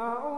أعوذ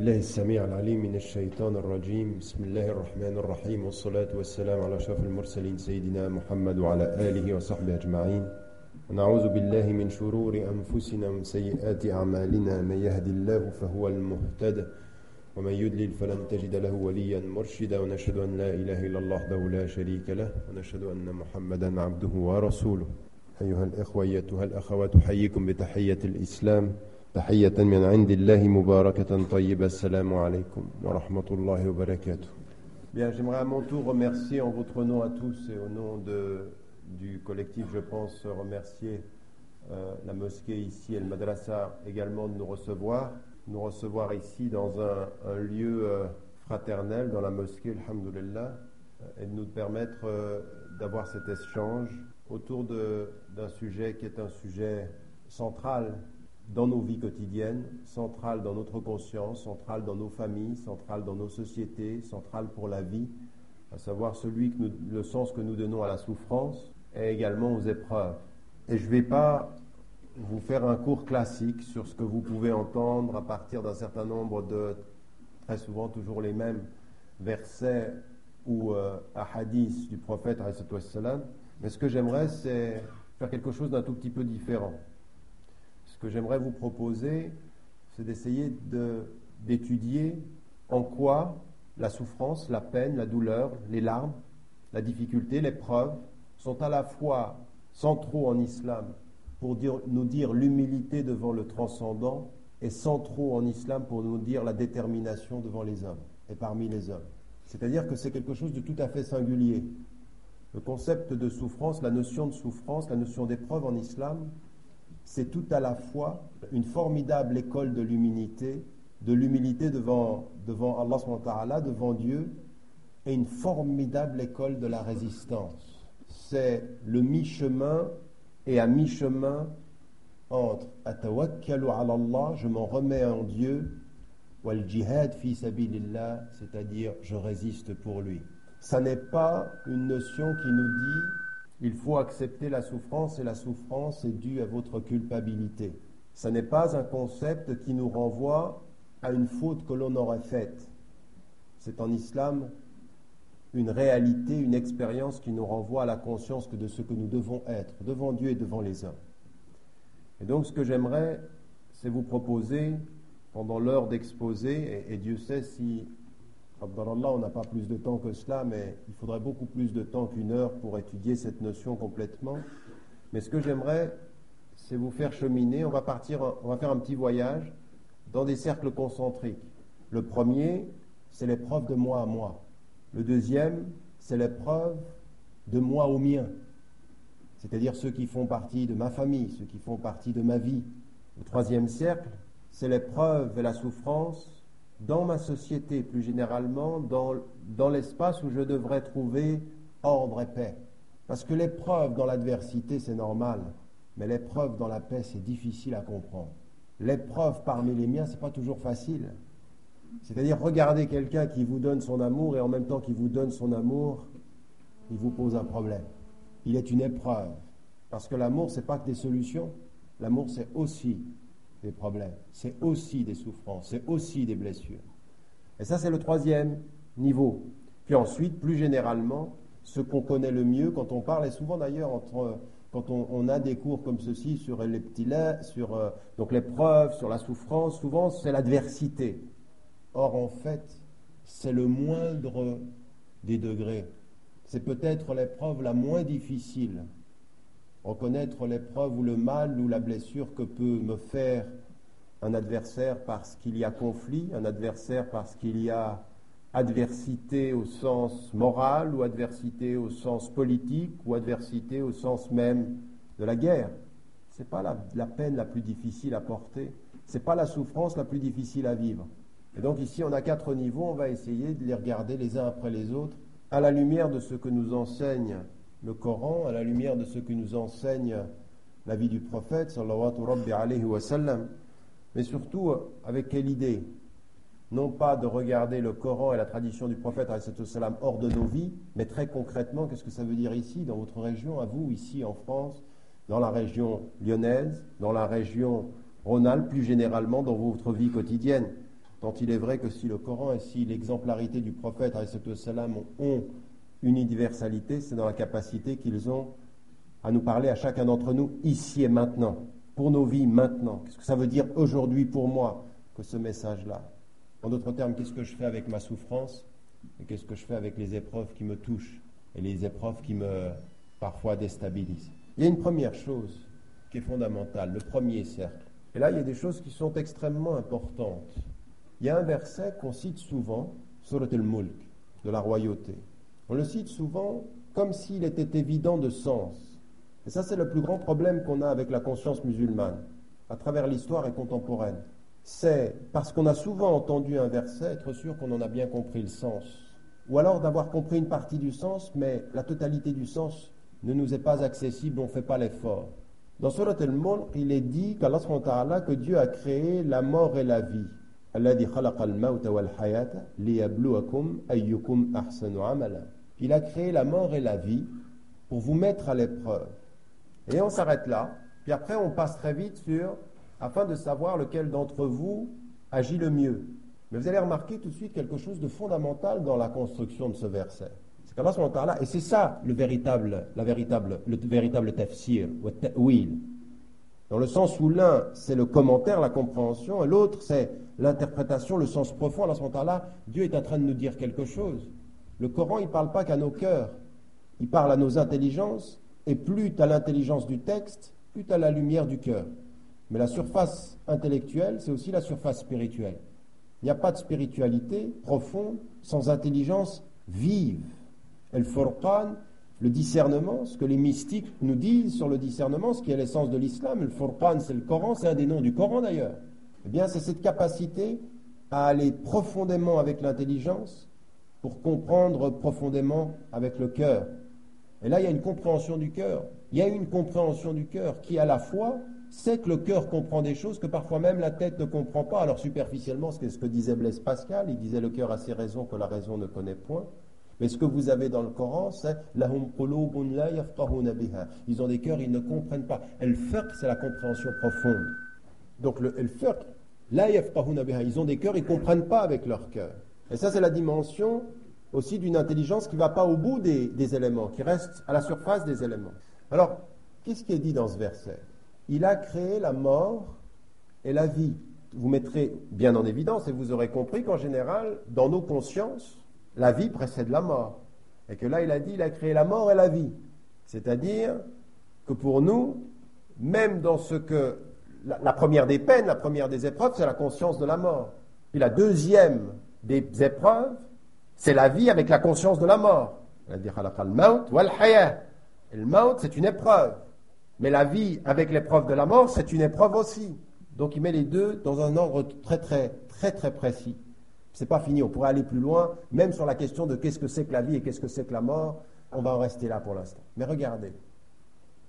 بالله السميع العليم من الشيطان الرجيم. بسم الله الرحمن الرحيم والصلاة والسلام على أشرف المرسلين سيدنا محمد وعلى آله وصحبه أجمعين. ونعوذ بالله من شرور أنفسنا ومن سيئات أعمالنا. من يهد الله فهو المهتد ومن يدلل فلن تجد له وليا مرشدا. ونشهد أن لا إله إلا الله وحده لا شريك له ونشهد أن محمدا عبده ورسوله. أيها الإخوة أيتها الأخوات أحييكم بتحية الإسلام. تحية من عند الله مباركة طيبة السلام عليكم ورحمة الله وبركاته Bien, j'aimerais à mon tour remercier en votre nom à tous et au nom de, du collectif, je pense, remercier euh, la mosquée ici et le madrasa également de nous recevoir, nous recevoir ici dans un, un lieu euh, fraternel, dans la mosquée, alhamdoulilah, et de nous permettre euh, d'avoir cet échange autour de- d'un sujet qui est un sujet central dans nos vies quotidiennes, central dans notre conscience, central dans nos familles, central dans nos sociétés, central pour la vie, à savoir celui que le sens que nous donnons à la souffrance et également aux épreuves. Et je ne vais pas vous faire un cours classique sur ce que vous pouvez entendre à partir d'un certain nombre de, très souvent toujours les mêmes versets ou euh, hadiths du prophète, mais ce que j'aimerais, c'est faire quelque chose d'un tout petit peu différent. Ce que j'aimerais vous proposer, c'est d'essayer de- d'étudier en quoi la souffrance, la peine, la douleur, les larmes, la difficulté, l'épreuve sont à la fois centraux en islam pour nous dire l'humilité devant le transcendant et centraux en islam pour nous dire la détermination devant les hommes et parmi les hommes. C'est-à-dire que c'est quelque chose de tout à fait singulier. Le concept de souffrance, la notion de souffrance, la notion d'épreuve en islam, c'est tout à la fois une formidable école de l'humilité, de l'humilité devant, Allah, ta'ala, devant Dieu, et une formidable école de la résistance. C'est le mi-chemin et à mi-chemin entre Atawakkalu ala Allah, je m'en remets en Dieu, wal jihad fi sabilillah, c'est-à-dire je résiste pour lui. Ça n'est pas une notion qui nous dit il faut accepter la souffrance et la souffrance est due à votre culpabilité. Ça n'est pas un concept qui nous renvoie à une faute que l'on aurait faite. C'est en islam une réalité, une expérience qui nous renvoie à la conscience que de ce que nous devons être devant Dieu et devant les hommes. Et donc ce que j'aimerais, c'est vous proposer, pendant l'heure d'exposer, et Dieu sait si, Abdallah, on n'a pas plus de temps que cela, mais il faudrait beaucoup plus de temps qu'une heure pour étudier cette notion complètement. Mais ce que j'aimerais, c'est vous faire cheminer. On va partir, on va faire un petit voyage dans des cercles concentriques. Le premier, c'est l'épreuve de moi à moi. Le deuxième, c'est l'épreuve de moi au mien. C'est-à-dire ceux qui font partie de ma famille, ceux qui font partie de ma vie. Le troisième cercle, c'est l'épreuve et la souffrance dans ma société, plus généralement, dans, dans l'espace où je devrais trouver ordre et paix. Parce que l'épreuve dans l'adversité, c'est normal, mais l'épreuve dans la paix, c'est difficile à comprendre. L'épreuve parmi les miens, c'est pas toujours facile. C'est-à-dire, regardez quelqu'un qui vous donne son amour et en même temps qu'il vous donne son amour, il vous pose un problème. Il est une épreuve. Parce que l'amour, c'est pas que des solutions. L'amour, c'est aussi des problèmes. C'est aussi des souffrances. C'est aussi des blessures. Et ça, c'est le troisième niveau. Puis ensuite, plus généralement, ce qu'on connaît le mieux quand on parle, et souvent d'ailleurs quand on, on, a des cours comme ceci sur les petits laits, sur euh, donc l'épreuve, sur la souffrance, souvent c'est l'adversité. Or en fait, c'est le moindre des degrés. C'est peut-être l'épreuve la moins difficile. Reconnaître l'épreuve ou le mal ou la blessure que peut me faire un adversaire parce qu'il y a conflit, un adversaire parce qu'il y a adversité au sens moral ou adversité au sens politique ou adversité au sens même de la guerre. Ce n'est pas la, peine la plus difficile à porter, ce n'est pas la souffrance la plus difficile à vivre. Et donc ici, on a quatre niveaux, on va essayer de les regarder les uns après les autres, à la lumière de ce que nous enseigne le Coran, à la lumière de ce que nous enseigne la vie du prophète, alayhi wa sallam, mais surtout avec quelle idée? Non pas de regarder le Coran et la tradition du prophète salam hors de nos vies, mais très concrètement, qu'est-ce que ça veut dire ici, dans votre région, à vous, ici en France, dans la région lyonnaise, dans la région Rhône-Alpes, plus généralement dans votre vie quotidienne? Tant il est vrai que si le Coran et si l'exemplarité du prophète salam ont universalité, c'est dans la capacité qu'ils ont à nous parler à chacun d'entre nous ici et maintenant, pour nos vies maintenant. Qu'est-ce que ça veut dire aujourd'hui pour moi que ce message-là? En d'autres termes, qu'est-ce que je fais avec ma souffrance et qu'est-ce que je fais avec les épreuves qui me touchent et les épreuves qui me parfois déstabilisent? Il y a une première chose qui est fondamentale, le premier cercle. Et là, il y a des choses qui sont extrêmement importantes. Il y a un verset qu'on cite souvent, Surat al-Mulk, de la royauté. On le cite souvent comme s'il était évident de sens. Et ça, c'est le plus grand problème qu'on a avec la conscience musulmane, à travers l'histoire et contemporaine c'est parce qu'on a souvent entendu un verset être sûr qu'on en a bien compris le sens. Ou alors d'avoir compris une partie du sens, mais la totalité du sens ne nous est pas accessible, on ne fait pas l'effort. Dans Surat al-Mulk, il est dit qu'Allah que Dieu a créé la mort et la vie. Il a créé la mort et la vie pour vous mettre à l'épreuve. Et on s'arrête là, puis après on passe très vite sur afin de savoir lequel d'entre vous agit le mieux. Mais vous allez remarquer tout de suite quelque chose de fondamental dans la construction de ce verset. C'est qu'Allah subhanahu wa et c'est ça le véritable, la véritable, le véritable tafsir, ou ta'wil. Dans le sens où l'un, c'est le commentaire, la compréhension, et l'autre, c'est l'interprétation, le sens profond. Allah ta'ala, Dieu est en train de nous dire quelque chose. Le Coran, il ne parle pas qu'à nos cœurs. Il parle à nos intelligences, et plus tu as l'intelligence du texte, plus tu as la lumière du cœur. Mais la surface intellectuelle, c'est aussi la surface spirituelle. Il n'y a pas de spiritualité profonde sans intelligence vive. El Furqan, le discernement, ce que les mystiques nous disent sur le discernement, ce qui est l'essence de l'islam, le Furqan, c'est le Coran, c'est un des noms du Coran d'ailleurs. Eh bien, c'est cette capacité à aller profondément avec l'intelligence pour comprendre profondément avec le cœur. Et là, il y a une compréhension du cœur. Il y a une compréhension du cœur qui, à la fois, c'est que le cœur comprend des choses que parfois même la tête ne comprend pas. Alors superficiellement, c'est ce que disait Blaise Pascal, il disait le cœur a ses raisons que la raison ne connaît point. Mais ce que vous avez dans le Coran, c'est Ils ont des cœurs, ils ne comprennent pas. El c'est la compréhension profonde. Donc le el ils ont des cœurs, ils ne comprennent pas avec leur cœur. Et ça, c'est la dimension aussi d'une intelligence qui ne va pas au bout des, éléments, qui reste à la surface des éléments. Alors, qu'est-ce qui est dit dans ce verset? Il a créé la mort et la vie. Vous mettrez bien en évidence et vous aurez compris qu'en général, dans nos consciences, la vie précède la mort. Et que là, il a dit, il a créé la mort et la vie. C'est-à-dire que pour nous, même dans ce que la, première des peines, la première des épreuves, c'est la conscience de la mort. Puis la deuxième des épreuves, c'est la vie avec la conscience de la mort. Le maut, c'est une épreuve. Mais la vie avec l'épreuve de la mort, c'est une épreuve aussi. Donc il met les deux dans un ordre très très très très précis. C'est pas fini, on pourrait aller plus loin, même sur la question de qu'est-ce que c'est que la vie et qu'est-ce que c'est que la mort. On va en rester là pour l'instant. Mais regardez,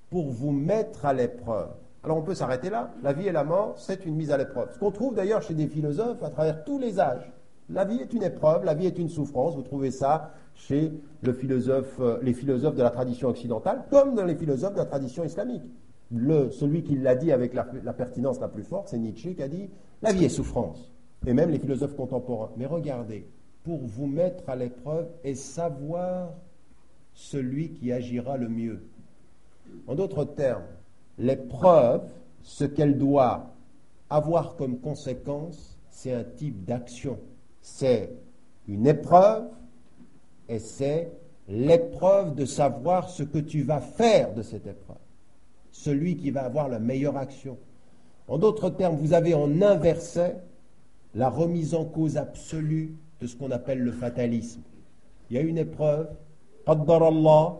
pour vous mettre à l'épreuve. Alors on peut s'arrêter là. La vie et la mort, c'est une mise à l'épreuve. Ce qu'on trouve d'ailleurs chez des philosophes à travers tous les âges. La vie est une épreuve, la vie est une souffrance. Vous trouvez ça chez euh, les philosophes de la tradition occidentale, comme dans les philosophes de la tradition islamique. Celui qui l'a dit avec la pertinence la plus forte, c'est Nietzsche qui a dit la vie est souffrance. Et même les philosophes contemporains. Mais regardez, pour vous mettre à l'épreuve et savoir celui qui agira le mieux. En d'autres termes, l'épreuve, ce qu'elle doit avoir comme conséquence, c'est un type d'action. C'est une épreuve et c'est l'épreuve de savoir ce que tu vas faire de cette épreuve. Celui qui va avoir la meilleure action. En d'autres termes, vous avez en inversé la remise en cause absolue de ce qu'on appelle le fatalisme. Il y a une épreuve, Allah,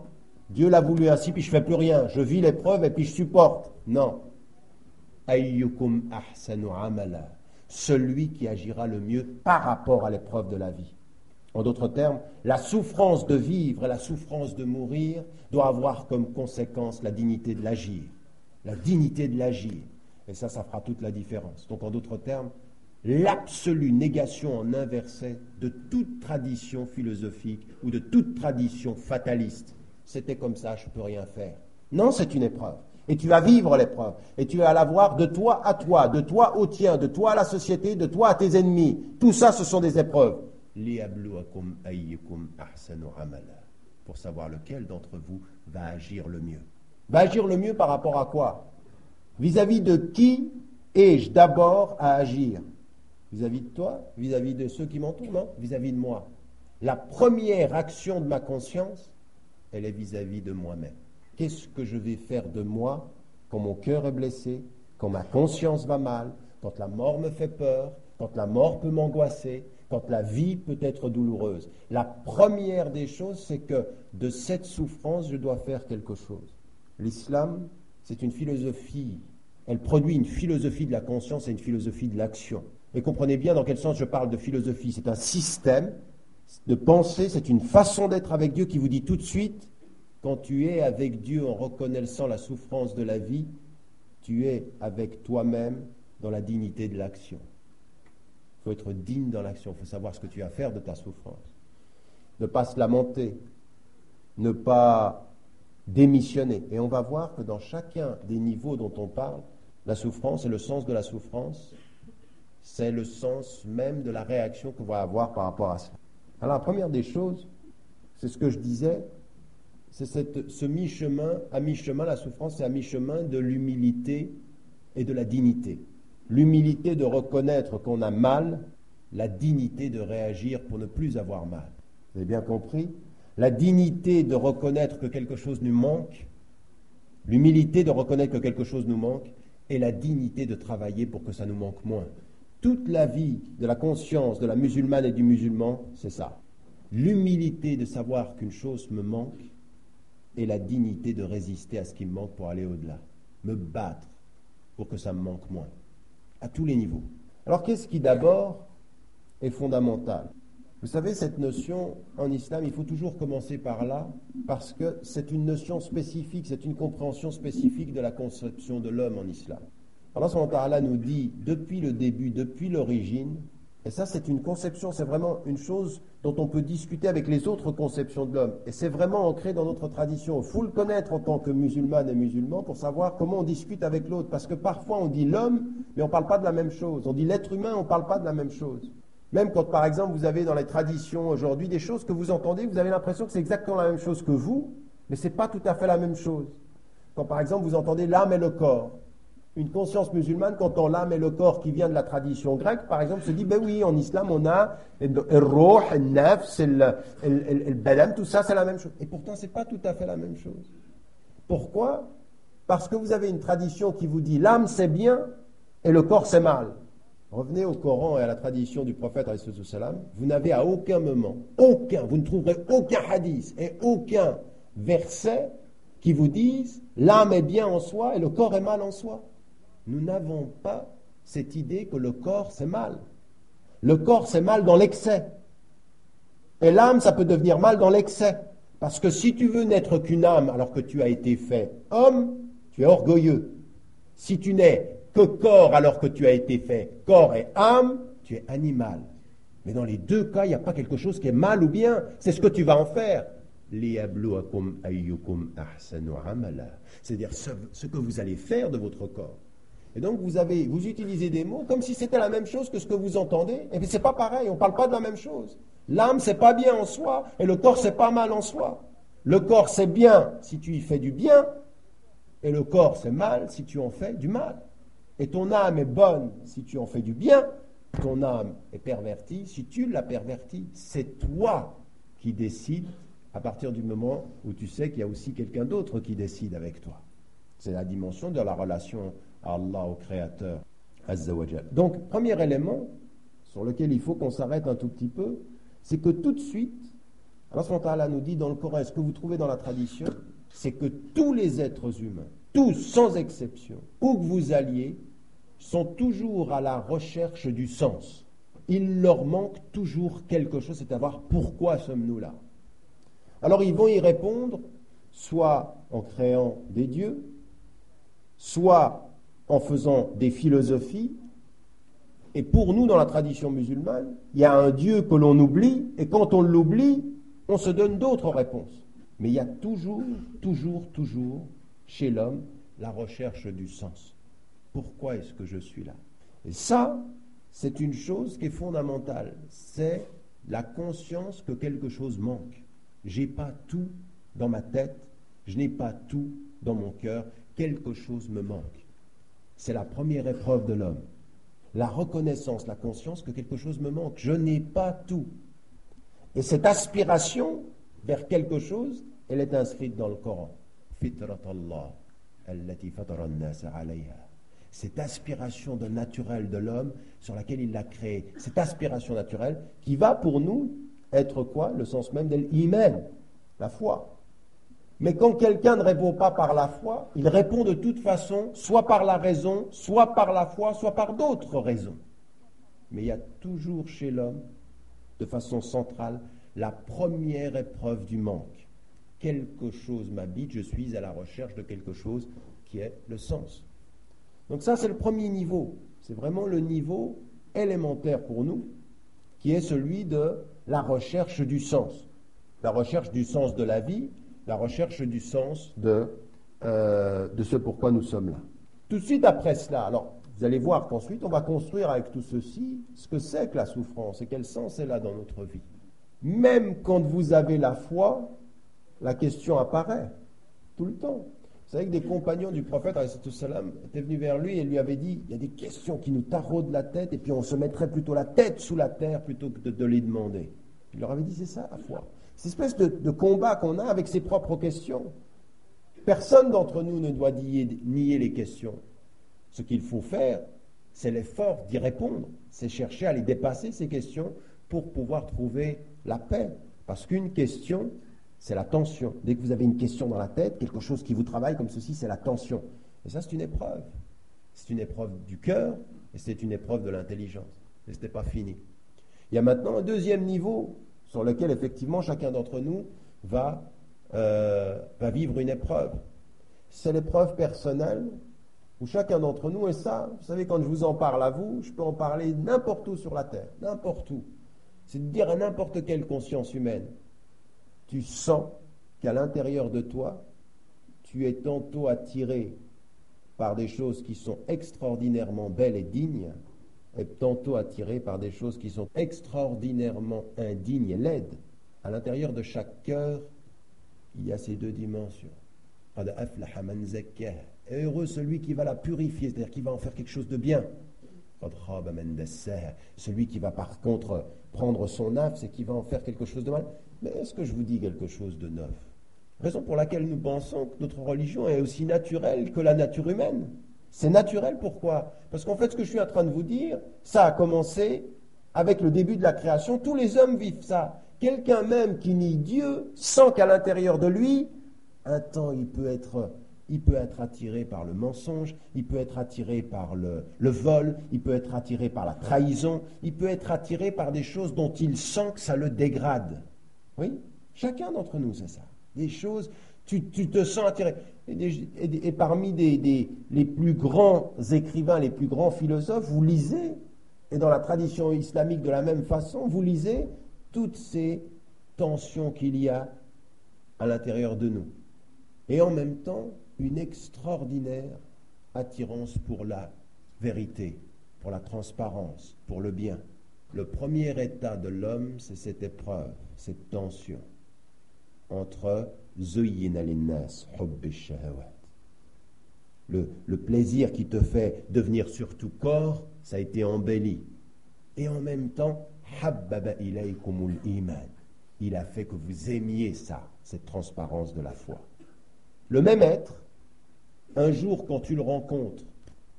Dieu l'a voulu ainsi, puis je fais plus rien. Je vis l'épreuve et puis je supporte. Non. Ayyukum ahsanu amala. Celui qui agira le mieux par rapport à l'épreuve de la vie. En d'autres termes, la souffrance de vivre et la souffrance de mourir doit avoir comme conséquence la dignité de l'agir. La dignité de l'agir. Et ça, ça fera toute la différence. Donc, en d'autres termes, l'absolue négation en inversé de toute tradition philosophique ou de toute tradition fataliste. C'était comme ça, je ne peux rien faire. Non, c'est une épreuve. Et tu vas vivre l'épreuve. Et tu vas la voir de toi à toi, de toi au tien, de toi à la société, de toi à tes ennemis. Tout ça, ce sont des épreuves. Pour savoir lequel d'entre vous va agir le mieux. Va agir le mieux par rapport à quoi? Vis-à-vis de qui ai-je d'abord à agir? Vis-à-vis de toi? Vis-à-vis de ceux qui m'entourent Non, vis-à-vis de moi. La première action de ma conscience, elle est vis-à-vis de moi-même. Qu'est-ce que je vais faire de moi quand mon cœur est blessé, quand ma conscience va mal, quand la mort me fait peur, quand la mort peut m'angoisser, quand la vie peut être douloureuse? La première des choses, c'est que de cette souffrance, je dois faire quelque chose. L'islam, c'est une philosophie. Elle produit une philosophie de la conscience et une philosophie de l'action. Et comprenez bien dans quel sens je parle de philosophie. C'est un système de pensée, c'est une façon d'être avec Dieu qui vous dit tout de suite, quand tu es avec Dieu en reconnaissant la souffrance de la vie, tu es avec toi-même dans la dignité de l'action. Il faut être digne dans l'action, il faut savoir ce que tu as à faire de ta souffrance. Ne pas se lamenter, ne pas démissionner. Et on va voir que dans chacun des niveaux dont on parle, la souffrance et le sens de la souffrance, c'est le sens même de la réaction qu'on va avoir par rapport à ça. Alors la première des choses, c'est ce que je disais, c'est ce mi-chemin, à mi-chemin, la souffrance, c'est à mi-chemin de l'humilité et de la dignité. L'humilité de reconnaître qu'on a mal, la dignité de réagir pour ne plus avoir mal. Vous avez bien compris? La dignité de reconnaître que quelque chose nous manque, l'humilité de reconnaître que quelque chose nous manque, et la dignité de travailler pour que ça nous manque moins. Toute la vie de la conscience de la musulmane et du musulman, c'est ça. L'humilité de savoir qu'une chose me manque et la dignité de résister à ce qui me manque pour aller au-delà. Me battre pour que ça me manque moins. À tous les niveaux. Alors qu'est-ce qui d'abord est fondamental? Vous savez, cette notion en islam, il faut toujours commencer par là parce que c'est une notion spécifique, c'est une compréhension spécifique de la conception de l'homme en islam. Allah nous dit depuis le début, depuis l'origine, et ça c'est une conception, c'est vraiment une chose dont on peut discuter avec les autres conceptions de l'homme. Et c'est vraiment ancré dans notre tradition. Il faut le connaître en tant que musulman et musulman pour savoir comment on discute avec l'autre. Parce que parfois on dit l'homme, mais on ne parle pas de la même chose. On dit l'être humain, on ne parle pas de la même chose. Même quand par exemple vous avez dans les traditions aujourd'hui des choses que vous entendez, vous avez l'impression que c'est exactement la même chose que vous, mais ce n'est pas tout à fait la même chose. Quand par exemple vous entendez l'âme et le corps, une conscience musulmane, quand on l'âme et le corps qui vient de la tradition grecque, par exemple, se dit, ben oui, en islam, on a le roh, le nefs, le balam, tout ça, c'est la même chose. Et pourtant, ce n'est pas tout à fait la même chose. Pourquoi? Parce que vous avez une tradition qui vous dit, l'âme, c'est bien, et le corps, c'est mal. Revenez au Coran et à la tradition du prophète, vous n'avez à aucun moment, aucun, vous ne trouverez aucun hadith et aucun verset qui vous disent, l'âme est bien en soi et le corps est mal en soi. Nous n'avons pas cette idée que le corps, c'est mal. Le corps, c'est mal dans l'excès. Et l'âme, ça peut devenir mal dans l'excès. Parce que si tu veux n'être qu'une âme alors que tu as été fait homme, tu es orgueilleux. Si tu n'es que corps alors que tu as été fait corps et âme, tu es animal. Mais dans les deux cas, il n'y a pas quelque chose qui est mal ou bien. C'est ce que tu vas en faire. C'est-à-dire ce, ce que vous allez faire de votre corps. Et donc vous avez, vous utilisez des mots comme si c'était la même chose que ce que vous entendez. Et puis c'est pas pareil. On ne parle pas de la même chose. L'âme c'est pas bien en soi et le corps c'est pas mal en soi. Le corps c'est bien si tu y fais du bien et le corps c'est mal si tu en fais du mal. Et ton âme est bonne si tu en fais du bien. Ton âme est pervertie si tu la pervertis. C'est toi qui décides à partir du moment où tu sais qu'il y a aussi quelqu'un d'autre qui décide avec toi. C'est la dimension de la relation Allah, au Créateur. Donc, premier élément sur lequel il faut qu'on s'arrête un tout petit peu, c'est que tout de suite, Allah nous dit dans le Coran, ce que vous trouvez dans la tradition, c'est que tous les êtres humains, tous sans exception, où que vous alliez, sont toujours à la recherche du sens. Il leur manque toujours quelque chose, c'est à voir pourquoi sommes-nous là. Alors ils vont y répondre soit en créant des dieux, soit en faisant des philosophies. Et pour nous, dans la tradition musulmane, il y a un Dieu que l'on oublie, et quand on l'oublie, on se donne d'autres réponses. Mais il y a toujours, toujours, toujours, chez l'homme, la recherche du sens. Pourquoi est-ce que je suis là? Et ça, c'est une chose qui est fondamentale. C'est la conscience que quelque chose manque. J'ai pas tout dans ma tête, je n'ai pas tout dans mon cœur, quelque chose me manque. C'est la première épreuve de l'homme. La reconnaissance, la conscience que quelque chose me manque. Je n'ai pas tout. Et cette aspiration vers quelque chose, elle est inscrite dans le Coran. Cette aspiration de naturel de l'homme sur laquelle il l'a créé, cette aspiration naturelle qui va pour nous être quoi? Le sens même de l'iman, la foi. Mais quand quelqu'un ne répond pas par la foi, il répond de toute façon, soit par la raison, soit par la foi, soit par d'autres raisons. Mais il y a toujours chez l'homme, de façon centrale, la première épreuve du manque. Quelque chose m'habite, je suis à la recherche de quelque chose qui est le sens. Donc ça, c'est le premier niveau. C'est vraiment le niveau élémentaire pour nous, qui est celui de la recherche du sens. La recherche du sens de la vie, la recherche du sens de, euh, de ce pourquoi nous sommes là. Tout de suite après cela, alors vous allez voir qu'ensuite on va construire avec tout ceci ce que c'est que la souffrance et quel sens elle a dans notre vie. Même quand vous avez la foi, la question apparaît tout le temps. Vous savez que des compagnons du prophète salam, étaient venus vers lui et lui avaient dit il y a des questions qui nous taraudent la tête et puis on se mettrait plutôt la tête sous la terre plutôt que de, les demander. Il leur avait dit c'est ça la foi. Cette espèce de, combat qu'on a avec ses propres questions. Personne d'entre nous ne doit nier, nier les questions. Ce qu'il faut faire, c'est l'effort d'y répondre, c'est chercher à les dépasser, ces questions, pour pouvoir trouver la paix. Parce qu'une question, c'est la tension. Dès que vous avez une question dans la tête, quelque chose qui vous travaille comme ceci, c'est la tension. Et ça, c'est une épreuve. C'est une épreuve du cœur et c'est une épreuve de l'intelligence. Et ce n'est pas fini. Il y a maintenant un deuxième niveau sur lequel, effectivement, chacun d'entre nous va, euh, va vivre une épreuve. C'est l'épreuve personnelle où chacun d'entre nous, et ça, vous savez, quand je vous en parle à vous, je peux en parler n'importe où sur la terre, n'importe où. C'est de dire à n'importe quelle conscience humaine, tu sens qu'à l'intérieur de toi, tu es tantôt attiré par des choses qui sont extraordinairement belles et dignes, et tantôt attiré par des choses qui sont extraordinairement indignes et laides. À l'intérieur de chaque cœur, il y a ces deux dimensions. Et heureux celui qui va la purifier, c'est-à-dire qui va en faire quelque chose de bien. Celui qui va par contre prendre son âme, c'est qui va en faire quelque chose de mal. Mais est-ce que je vous dis quelque chose de neuf? Raison pour laquelle nous pensons que notre religion est aussi naturelle que la nature humaine. C'est naturel pourquoi? Parce qu'en fait, ce que je suis en train de vous dire, ça a commencé avec le début de la création. Tous les hommes vivent ça. Quelqu'un même qui nie Dieu sent qu'à l'intérieur de lui, un temps, il peut être il peut être attiré par le mensonge, il peut être attiré par le, vol, il peut être attiré par la trahison, il peut être attiré par des choses dont il sent que ça le dégrade. Oui? Chacun d'entre nous, c'est ça. Des choses, tu te sens attiré. Et, parmi des- les plus grands écrivains, les plus grands philosophes, vous lisez, et dans la tradition islamique de la même façon, vous lisez toutes ces tensions qu'il y a à l'intérieur de nous. Et en même temps, une extraordinaire attirance pour la vérité, pour la transparence, pour le bien. Le premier état de l'homme, c'est cette épreuve, cette tension entre le, le plaisir qui te fait devenir surtout corps, ça a été embelli. Et en même temps. Il a fait que vous aimiez ça, cette transparence de la foi. Le même être, un jour quand tu le rencontres,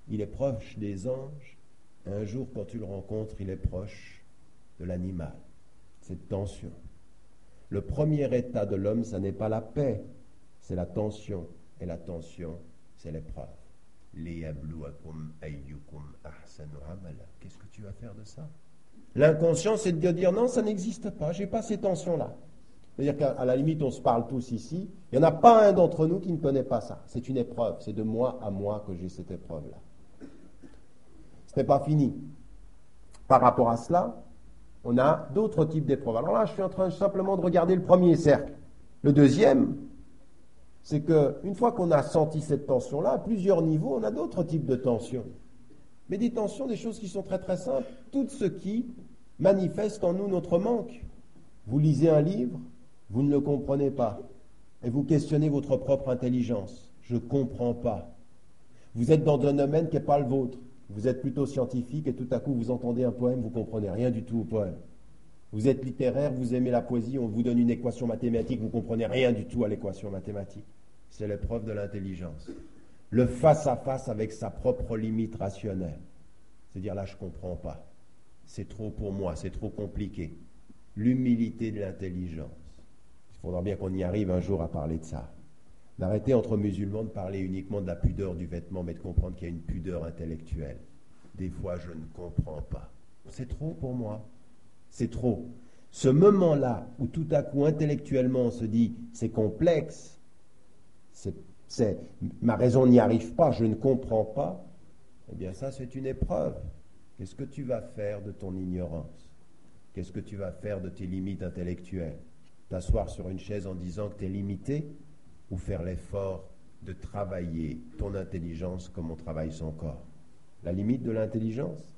il est proche des anges, un jour quand tu le rencontres, il est proche de l'animal. Cette tension. Le premier état de l'homme, ce n'est pas la paix, c'est la tension. Et la tension, c'est l'épreuve. Qu'est-ce que tu vas faire de ça? L'inconscient, c'est de dire non, ça n'existe pas, j'ai pas ces tensions-là. C'est-à-dire qu'à la limite, on se parle tous ici. Il n'y en a pas un d'entre nous qui ne connaît pas ça. C'est une épreuve. C'est de moi à moi que j'ai cette épreuve-là. Ce n'est pas fini. Par rapport à cela, on a d'autres types d'épreuves. Alors là, je suis en train simplement de regarder le premier cercle. Le deuxième, c'est qu'une fois qu'on a senti cette tension-là, à plusieurs niveaux, on a d'autres types de tensions. Mais des tensions, des choses qui sont très très simples. Tout ce qui manifeste en nous notre manque. Vous lisez un livre, vous ne le comprenez pas. Et vous questionnez votre propre intelligence. Je ne comprends pas. Vous êtes dans un domaine qui n'est pas le vôtre. Vous êtes plutôt scientifique et tout à coup vous entendez un poème, vous ne comprenez rien du tout au poème. Vous êtes littéraire, vous aimez la poésie, on vous donne une équation mathématique, vous ne comprenez rien du tout à l'équation mathématique. C'est l'épreuve de l'intelligence. Le face-à-face avec sa propre limite rationnelle. C'est-à-dire là, je ne comprends pas. C'est trop pour moi, c'est trop compliqué. L'humilité de l'intelligence. Il faudra bien qu'on y arrive un jour à parler de ça. D'arrêter entre musulmans de parler uniquement de la pudeur du vêtement, mais de comprendre qu'il y a une pudeur intellectuelle. Des fois, je ne comprends pas. C'est trop pour moi. C'est trop. Ce moment-là où tout à coup, intellectuellement, on se dit c'est complexe, c'est, ma raison n'y arrive pas, je ne comprends pas, eh bien, ça, c'est une épreuve. Qu'est-ce que tu vas faire de ton ignorance? Qu'est-ce que tu vas faire de tes limites intellectuelles? T'asseoir sur une chaise en disant que tu es limité? Ou faire l'effort de travailler ton intelligence comme on travaille son corps La limite de l'intelligence?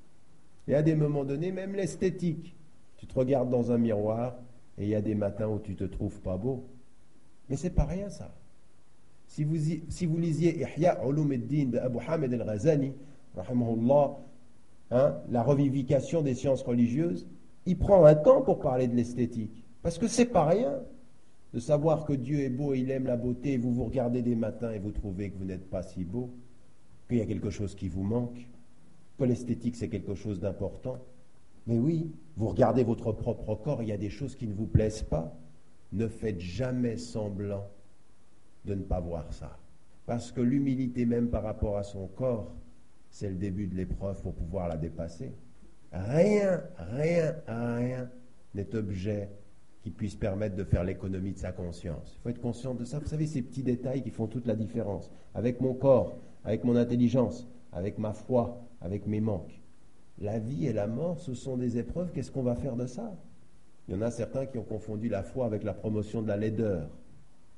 Et à des moments donnés, même l'esthétique. Tu te regardes dans un miroir et il y a des matins où tu te trouves pas beau. Mais c'est pas rien ça. Si vous, si vous lisiez Ihya Ulum de Abu Hamid rahimahullah, hein, la revivification des sciences religieuses, il prend un temps pour parler de l'esthétique. Parce que c'est pas rien de savoir que Dieu est beau et il aime la beauté, vous vous regardez des matins et vous trouvez que vous n'êtes pas si beau, qu'il y a quelque chose qui vous manque, que l'esthétique c'est quelque chose d'important. Mais oui, vous regardez votre propre corps, il y a des choses qui ne vous plaisent pas. Ne faites jamais semblant de ne pas voir ça. Parce que l'humilité même par rapport à son corps, c'est le début de l'épreuve pour pouvoir la dépasser. Rien, rien, rien n'est objet qui puisse permettre de faire l'économie de sa conscience. Il faut être conscient de ça. Vous savez, ces petits détails qui font toute la différence. Avec mon corps, avec mon intelligence, avec ma foi, avec mes manques. La vie et la mort, ce sont des épreuves. Qu'est-ce qu'on va faire de ça? Il y en a certains qui ont confondu la foi avec la promotion de la laideur.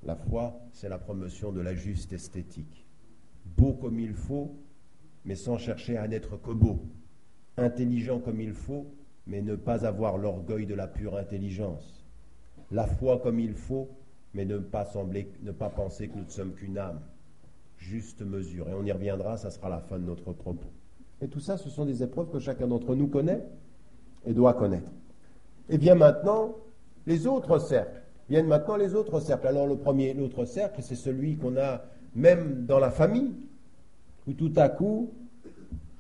La foi, c'est la promotion de la juste esthétique. Beau comme il faut, mais sans chercher à n'être que beau. Intelligent comme il faut, mais ne pas avoir l'orgueil de la pure intelligence. La foi comme il faut, mais ne pas, sembler, ne pas penser que nous ne sommes qu'une âme. Juste mesure. Et on y reviendra, ça sera la fin de notre propos. Et tout ça, ce sont des épreuves que chacun d'entre nous connaît et doit connaître. Et bien maintenant, les autres cercles. Viennent maintenant les autres cercles. Alors le premier, l'autre cercle, c'est celui qu'on a même dans la famille, où tout à coup,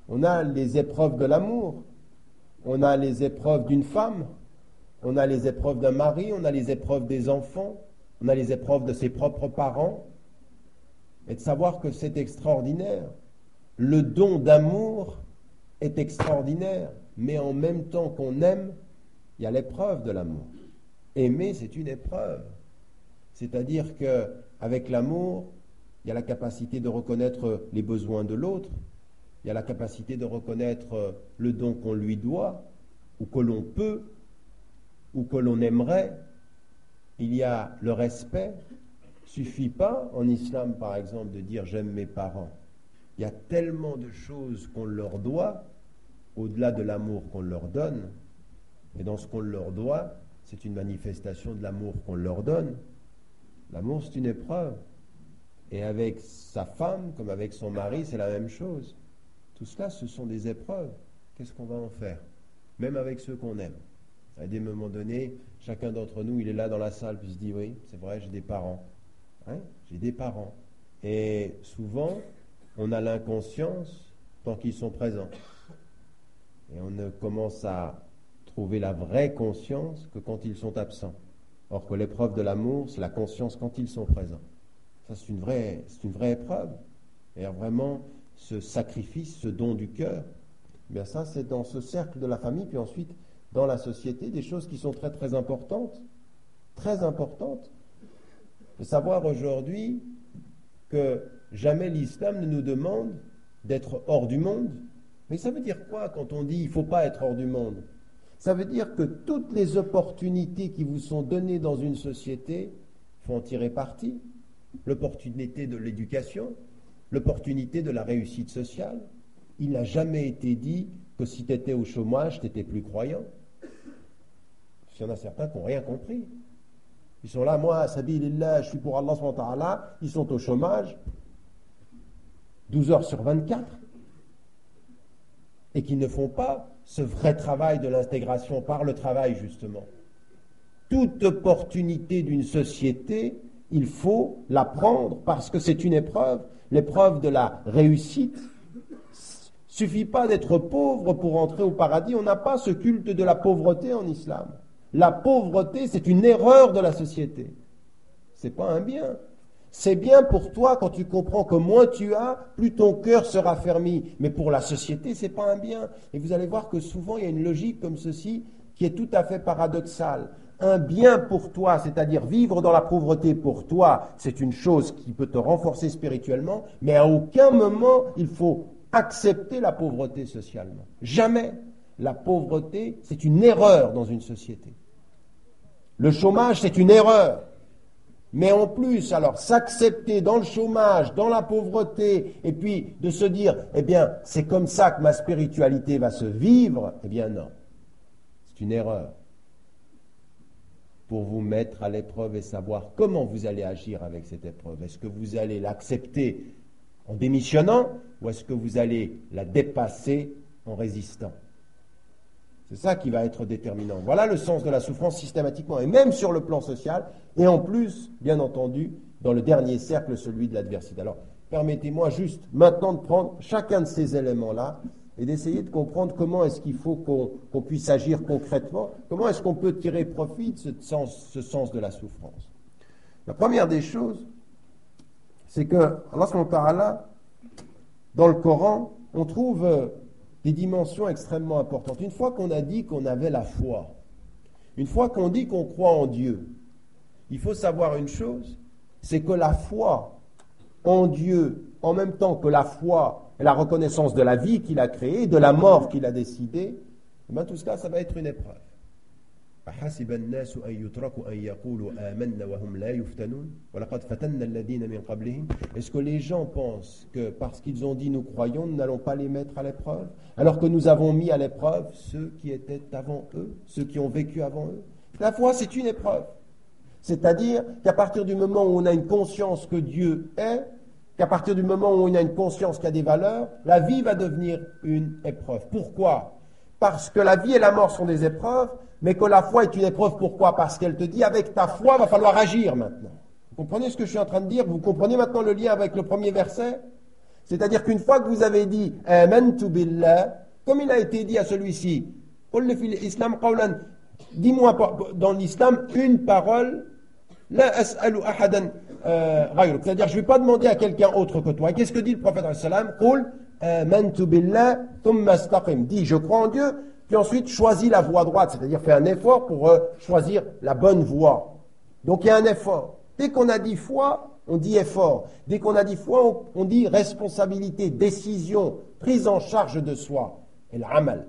on a les épreuves de l'amour, on a les épreuves d'une femme, on a les épreuves d'un mari, on a les épreuves des enfants, on a les épreuves de ses propres parents. et de savoir que c'est extraordinaire. Le don d'amour est extraordinaire, mais en même temps qu'on aime, il y a l'épreuve de l'amour. Aimer, c'est une épreuve. C'est-à-dire que avec l'amour, il y a la capacité de reconnaître les besoins de l'autre, il y a la capacité de reconnaître le don qu'on lui doit, ou que l'on peut, ou que l'on aimerait. Il y a le respect. Suffit pas en islam, par exemple, de dire j'aime mes parents. Il y a tellement de choses qu'on leur doit, au-delà de l'amour qu'on leur donne. Et dans ce qu'on leur doit, c'est une manifestation de l'amour qu'on leur donne. L'amour, c'est une épreuve. Et avec sa femme, comme avec son mari, c'est la même chose. Tout cela, ce sont des épreuves. Qu'est-ce qu'on va en faire? Même avec ceux qu'on aime. À des moments donnés, chacun d'entre nous, il est là dans la salle, puis il se dit, oui, c'est vrai, j'ai des parents. Hein j'ai des parents. Et souvent, on a l'inconscience tant qu'ils sont présents. Et on ne commence à trouver la vraie conscience que quand ils sont absents. Or que l'épreuve de l'amour, c'est la conscience quand ils sont présents. Ça, c'est une vraie, c'est une vraie épreuve. Et vraiment, ce sacrifice, ce don du cœur, eh bien ça, c'est dans ce cercle de la famille, puis ensuite dans la société, des choses qui sont très très importantes, très importantes. De savoir aujourd'hui que jamais l'islam ne nous demande d'être hors du monde. Mais ça veut dire quoi quand on dit il ne faut pas être hors du monde? Ça veut dire que toutes les opportunités qui vous sont données dans une société, en tirer parti. L'opportunité de l'éducation, l'opportunité de la réussite sociale. Il n'a jamais été dit que si tu étais au chômage, tu n'étais plus croyant. Il y en a certains qui n'ont rien compris. Ils sont là, moi, Sabilillah, je suis pour Allah, ils sont au chômage, 12 heures sur 24, et qui ne font pas ce vrai travail de l'intégration par le travail, justement. Toute opportunité d'une société, il faut la prendre parce que c'est une épreuve, l'épreuve de la réussite. Suffit pas d'être pauvre pour entrer au paradis, on n'a pas ce culte de la pauvreté en islam. La pauvreté, c'est une erreur de la société. C'est pas un bien. C'est bien pour toi quand tu comprends que moins tu as, plus ton cœur sera fermé. Mais pour la société, c'est pas un bien. Et vous allez voir que souvent il y a une logique comme ceci qui est tout à fait paradoxale. Un bien pour toi, c'est-à-dire vivre dans la pauvreté pour toi, c'est une chose qui peut te renforcer spirituellement, mais à aucun moment il faut accepter la pauvreté socialement. Jamais. La pauvreté, c'est une erreur dans une société. Le chômage, c'est une erreur. Mais en plus, alors, s'accepter dans le chômage, dans la pauvreté, et puis de se dire, eh bien, c'est comme ça que ma spiritualité va se vivre, eh bien non. C'est une erreur. Pour vous mettre à l'épreuve et savoir comment vous allez agir avec cette épreuve. Est-ce que vous allez l'accepter en démissionnant ou est-ce que vous allez la dépasser en résistant? C'est ça qui va être déterminant. Voilà le sens de la souffrance systématiquement, et même sur le plan social, et en plus, bien entendu, dans le dernier cercle, celui de l'adversité. Alors, permettez-moi juste maintenant de prendre chacun de ces éléments-là et d'essayer de comprendre comment est-ce qu'il faut qu'on puisse agir concrètement, comment est-ce qu'on peut tirer profit de ce sens, de la souffrance. La première des choses, c'est que, Allah, dans le Coran, on trouve euh, des dimensions extrêmement importantes. Une fois qu'on a dit qu'on avait la foi, une fois qu'on dit qu'on croit en Dieu, il faut savoir une chose, c'est que la foi en Dieu, en même temps que la foi et la reconnaissance de la vie qu'il a créée, de la mort qu'il a décidée, eh bien, tout cela, ça va être une épreuve. Est-ce que les gens pensent que parce qu'ils ont dit nous croyons, nous n'allons pas les mettre à l'épreuve? Alors que nous avons mis à l'épreuve ceux qui étaient avant eux, ceux qui ont vécu avant eux. La foi, c'est une épreuve. C'est-à-dire qu'à partir du moment où on a une conscience que Dieu est, qu'à partir du moment où on a une conscience qui a des valeurs, la vie va devenir une épreuve. Pourquoi? Parce que la vie et la mort sont des épreuves, mais que la foi est une épreuve. Pourquoi? Parce qu'elle te dit, avec ta foi, va falloir agir maintenant. Vous comprenez ce que je suis en train de dire? Vous comprenez maintenant le lien avec le premier verset? C'est-à-dire qu'une fois que vous avez dit Amen billah, comme il a été dit à celui-ci, dis-moi dans l'islam une parole La as'alu ahadan euh. C'est-à-dire, je ne vais pas demander à quelqu'un autre que toi. Qu'est-ce que dit le prophète amantu. Dis, je crois en Dieu, puis ensuite choisis la voie droite. C'est-à-dire, fais un effort pour euh, choisir la bonne voie. Donc, il y a un effort. Dès qu'on a dit foi, on dit effort. Dès qu'on a dit foi, on, dit responsabilité, décision, prise en charge de soi. Et l'amal,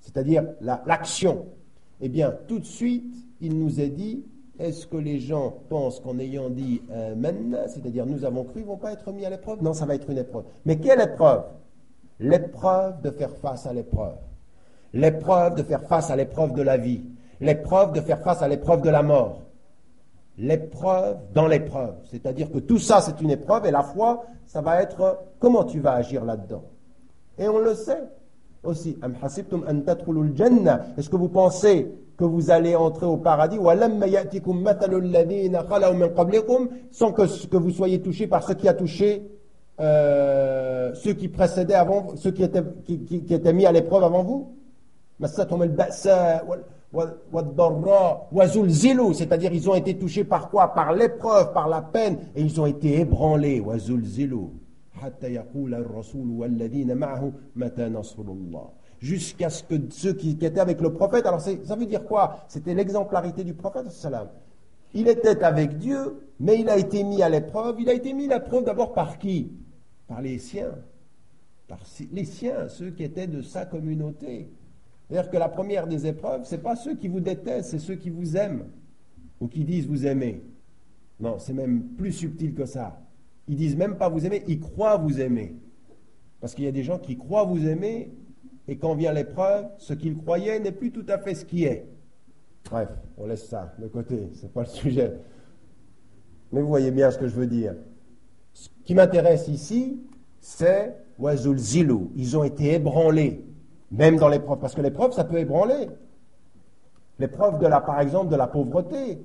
c'est-à-dire la- l'action. eh bien, tout de suite, il nous est dit, est-ce que les gens pensent qu'en ayant dit euh, maintenant, c'est-à-dire nous avons cru, ils vont pas être mis à l'épreuve? Non, ça va être une épreuve. Mais quelle épreuve? L'épreuve de faire face à l'épreuve. L'épreuve de faire face à l'épreuve de la vie. L'épreuve de faire face à l'épreuve de la mort l'épreuve dans l'épreuve. C'est-à-dire que tout ça, c'est une épreuve, et la foi, ça va être comment tu vas agir là-dedans? Et on le sait aussi. Est-ce que vous pensez que vous allez entrer au paradis? Sans que, vous soyez touché par ce qui a touché euh, ceux qui précédaient avant ceux qui étaient, qui étaient mis à l'épreuve avant vous? C'est-à-dire ils ont été touchés par quoi? Par l'épreuve, par la peine, et ils ont été ébranlés. Mata nasrullah. Jusqu'à ce que ceux qui, étaient avec le prophète, alors ça veut dire quoi? C'était l'exemplarité du prophète. Il était avec Dieu, mais il a été mis à l'épreuve. Il a été mis à l'épreuve d'abord par qui? Par les siens. Par les siens, ceux qui étaient de sa communauté. C'est-à-dire que la première des épreuves, ce n'est pas ceux qui vous détestent, c'est ceux qui vous aiment ou qui disent vous aimer. Non, c'est même plus subtil que ça. Ils disent même pas vous aimer, ils croient vous aimer. Parce qu'il y a des gens qui croient vous aimer, et quand vient l'épreuve, ce qu'ils croyaient n'est plus tout à fait ce qui est. Bref, on laisse ça de côté, c'est pas le sujet. Mais vous voyez bien ce que je veux dire. Ce qui m'intéresse ici, c'est Wazul Zilou. Ils ont été ébranlés, même dans l'épreuve, parce que l'épreuve, ça peut ébranler. L'épreuve, de la, par exemple, de la pauvreté.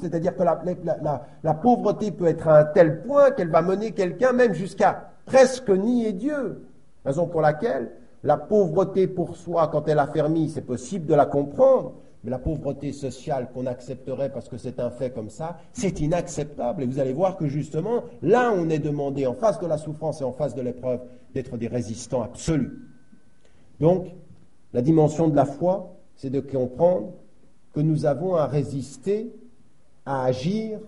C'est-à-dire que la, pauvreté peut être à un tel point qu'elle va mener quelqu'un même jusqu'à presque nier Dieu. Raison pour laquelle la pauvreté pour soi, quand elle a fermi, c'est possible de la comprendre, mais la pauvreté sociale qu'on accepterait parce que c'est un fait comme ça, c'est inacceptable. Et vous allez voir que justement, là, on est demandé, en face de la souffrance et en face de l'épreuve, d'être des résistants absolus. Donc, la dimension de la foi, c'est de comprendre que nous avons à résister, à agir,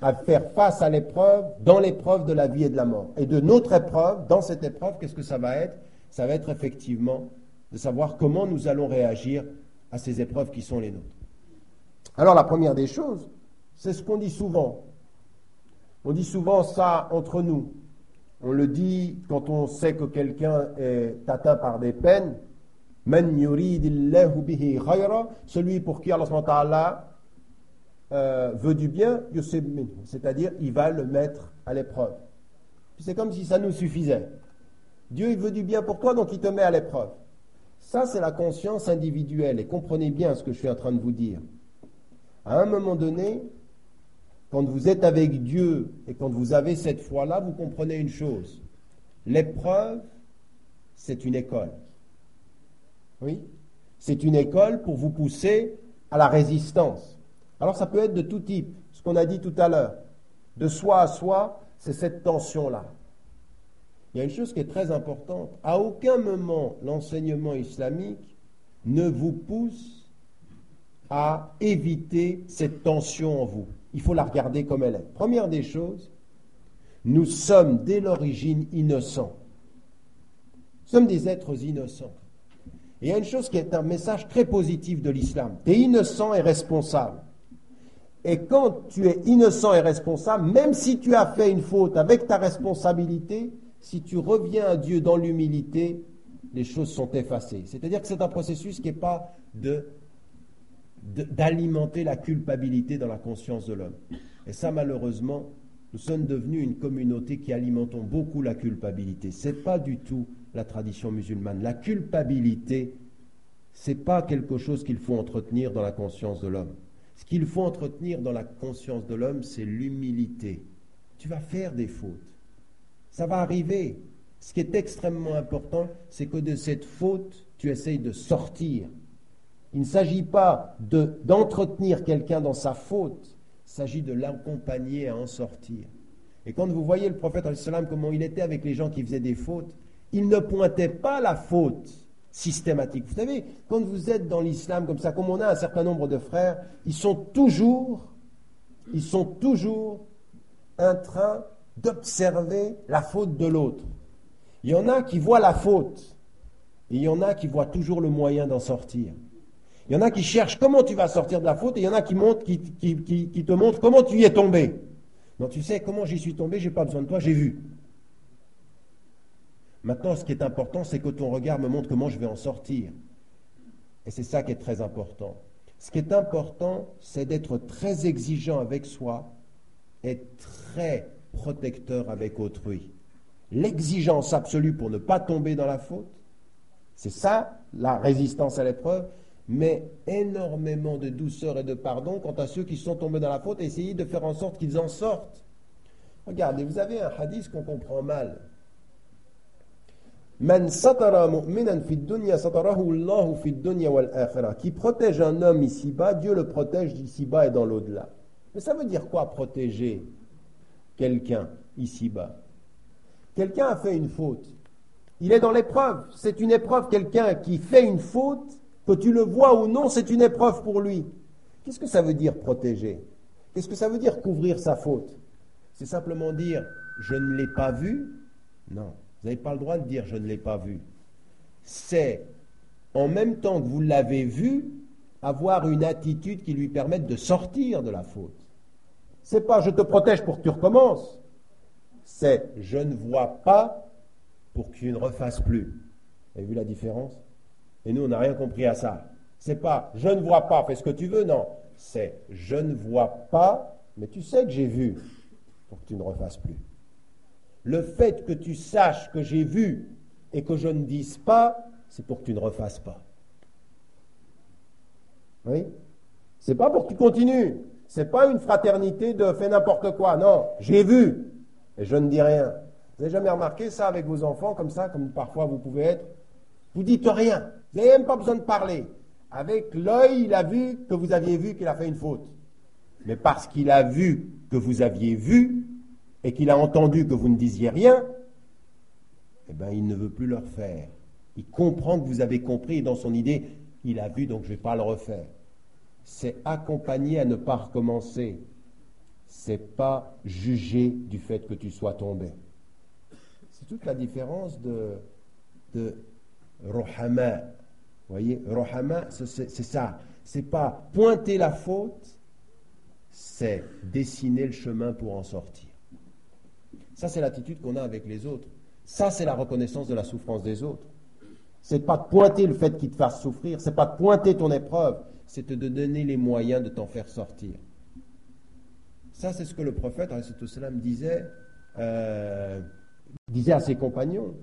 à faire face à l'épreuve, dans l'épreuve de la vie et de la mort. Et de notre épreuve, dans cette épreuve, qu'est-ce que ça va être? Ça va être effectivement de savoir comment nous allons réagir à ces épreuves qui sont les nôtres. Alors la première des choses, c'est ce qu'on dit souvent. On dit souvent ça entre nous. On le dit quand on sait que quelqu'un est atteint par des peines. Man bihi celui pour qui Allah euh, veut du bien, c'est-à-dire il va le mettre à l'épreuve. C'est comme si ça nous suffisait. Dieu il veut du bien pour toi, donc il te met à l'épreuve. Ça, c'est la conscience individuelle. Et comprenez bien ce que je suis en train de vous dire. À un moment donné, quand vous êtes avec Dieu et quand vous avez cette foi-là, vous comprenez une chose. L'épreuve, c'est une école. Oui? C'est une école pour vous pousser à la résistance. Alors ça peut être de tout type. Ce qu'on a dit tout à l'heure. De soi à soi, c'est cette tension-là. Il y a une chose qui est très importante. À aucun moment, l'enseignement islamique ne vous pousse à éviter cette tension en vous. Il faut la regarder comme elle est. Première des choses, nous sommes dès l'origine innocents. Nous sommes des êtres innocents. Et il y a une chose qui est un message très positif de l'islam. Tu es innocent et responsable. Et quand tu es innocent et responsable, même si tu as fait une faute avec ta responsabilité, si tu reviens à Dieu dans l'humilité, les choses sont effacées. C'est-à-dire que c'est un processus qui n'est pas d'alimenter la culpabilité dans la conscience de l'homme. Et ça, malheureusement, nous sommes devenus une communauté qui alimentons beaucoup la culpabilité. Ce n'est pas du tout la tradition musulmane. La culpabilité, ce n'est pas quelque chose qu'il faut entretenir dans la conscience de l'homme. Ce qu'il faut entretenir dans la conscience de l'homme, c'est l'humilité. Tu vas faire des fautes. Ça va arriver. Ce qui est extrêmement important, c'est que de cette faute, tu essayes de sortir. Il ne s'agit pas de- d'entretenir quelqu'un dans sa faute, il s'agit de l'accompagner à en sortir. Et quand vous voyez le prophète, comment il était avec les gens qui faisaient des fautes, il ne pointait pas la faute systématique. Vous savez, quand vous êtes dans l'islam comme ça, comme on a un certain nombre de frères, ils sont toujours, ils sont toujours en train d'observer la faute de l'autre. Il y en a qui voient la faute, et il y en a qui voient toujours le moyen d'en sortir. Il y en a qui cherchent comment tu vas sortir de la faute, et il y en a qui, qui- qui- qui te montrent comment tu y es tombé. Non, tu sais comment j'y suis tombé, j'ai pas besoin de toi, j'ai vu. Maintenant, ce qui est important, c'est que ton regard me montre comment je vais en sortir. Et c'est ça qui est très important. Ce qui est important, c'est d'être très exigeant avec soi et très protecteur avec autrui. L'exigence absolue pour ne pas tomber dans la faute, c'est ça, la résistance à l'épreuve, mais énormément de douceur et de pardon quant à ceux qui sont tombés dans la faute et essayer de faire en sorte qu'ils en sortent. Regardez, vous avez un hadith qu'on comprend mal. Qui protège un homme ici-bas, Dieu le protège ici-bas et dans l'au-delà. Mais ça veut dire quoi protéger? Quelqu'un ici-bas Quelqu'un a fait une faute. Il est dans l'épreuve. C'est une épreuve. Quelqu'un qui fait une faute, que tu le vois ou non, c'est une épreuve pour lui. Qu'est-ce que ça veut dire protéger? Qu'est-ce que ça veut dire couvrir sa faute? C'est simplement dire je ne l'ai pas vu Non. Vous n'avez pas le droit de dire je ne l'ai pas vu. C'est en même temps que vous l'avez vu, avoir une attitude qui lui permette de sortir de la faute. C'est pas je te protège pour que tu recommences. C'est je ne vois pas pour que tu ne refasses plus. Vous avez vu la différence? Et nous, on n'a rien compris à ça. C'est pas je ne vois pas, fais ce que tu veux, non. C'est je ne vois pas, mais tu sais que j'ai vu pour que tu ne refasses plus. Le fait que tu saches que j'ai vu et que je ne dise pas, c'est pour que tu ne refasses pas. Oui? C'est pas pour que tu continues. C'est pas une fraternité de fais n'importe quoi. Non, j'ai vu et je ne dis rien. Vous n'avez jamais remarqué ça avec vos enfants comme ça, comme parfois vous pouvez être? Vous dites rien. Vous n'avez même pas besoin de parler. Avec l'œil, il a vu que vous aviez vu qu'il a fait une faute. Mais parce qu'il a vu que vous aviez vu et qu'il a entendu que vous ne disiez rien, eh bien, il ne veut plus le refaire. Il comprend que vous avez compris et dans son idée, il a vu, donc je ne vais pas le refaire. C'est accompagner à ne pas recommencer. C'est pas juger du fait que tu sois tombé. C'est toute la différence de, de Rohama. Vous voyez, Rohama, c'est ça. C'est pas pointer la faute, c'est dessiner le chemin pour en sortir. Ça, c'est l'attitude qu'on a avec les autres. Ça, c'est la reconnaissance de la souffrance des autres. C'est pas de pointer le fait qu'ils te fassent souffrir, c'est pas de pointer ton épreuve, c'est de te donner les moyens de t'en faire sortir. Ça, c'est ce que le prophète disait, euh, disait à ses compagnons,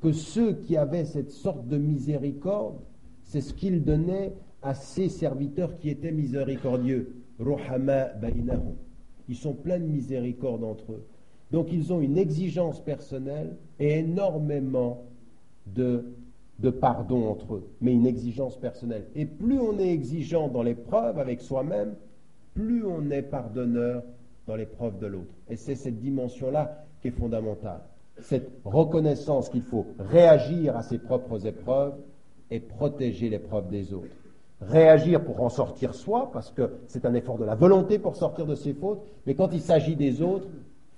que ceux qui avaient cette sorte de miséricorde, c'est ce qu'il donnait à ses serviteurs qui étaient miséricordieux. Rohama. Ils sont pleins de miséricorde entre eux. Donc ils ont une exigence personnelle et énormément de, de pardon entre eux, mais une exigence personnelle. Et plus on est exigeant dans l'épreuve avec soi-même, plus on est pardonneur dans l'épreuve de l'autre. Et c'est cette dimension-là qui est fondamentale. Cette reconnaissance qu'il faut réagir à ses propres épreuves et protéger l'épreuve des autres. Réagir pour en sortir soi, parce que c'est un effort de la volonté pour sortir de ses fautes, mais quand il s'agit des autres,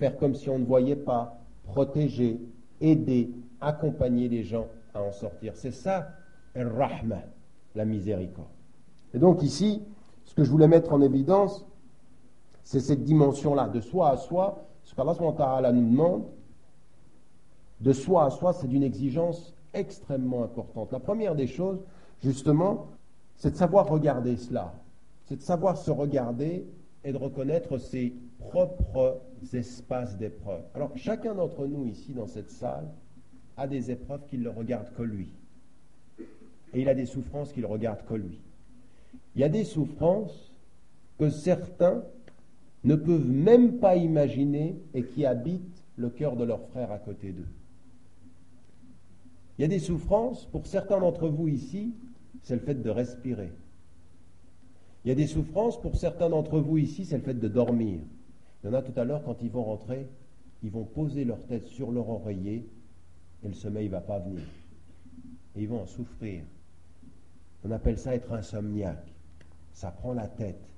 faire comme si on ne voyait pas, protéger, aider, accompagner les gens à en sortir. C'est ça, la miséricorde. Et donc ici, ce que je voulais mettre en évidence, c'est cette dimension-là, de soi à soi, ce qu'Allah nous demande, de soi à soi, c'est d'une exigence extrêmement importante. La première des choses, justement, c'est de savoir regarder cela, c'est de savoir se regarder et de reconnaître ses propres espaces d'épreuve. Alors, chacun d'entre nous ici dans cette salle a des épreuves qui ne le que lui. Et il a des souffrances qui ne le que lui. Il y a des souffrances que certains ne peuvent même pas imaginer et qui habitent le cœur de leur frère à côté d'eux. Il y a des souffrances, pour certains d'entre vous ici, c'est le fait de respirer. Il y a des souffrances pour certains d'entre vous ici, c'est le fait de dormir. Il y en a tout à l'heure, quand ils vont rentrer, ils vont poser leur tête sur leur oreiller et le sommeil ne va pas venir. Et ils vont en souffrir. On appelle ça être insomniaque. Ça prend la tête.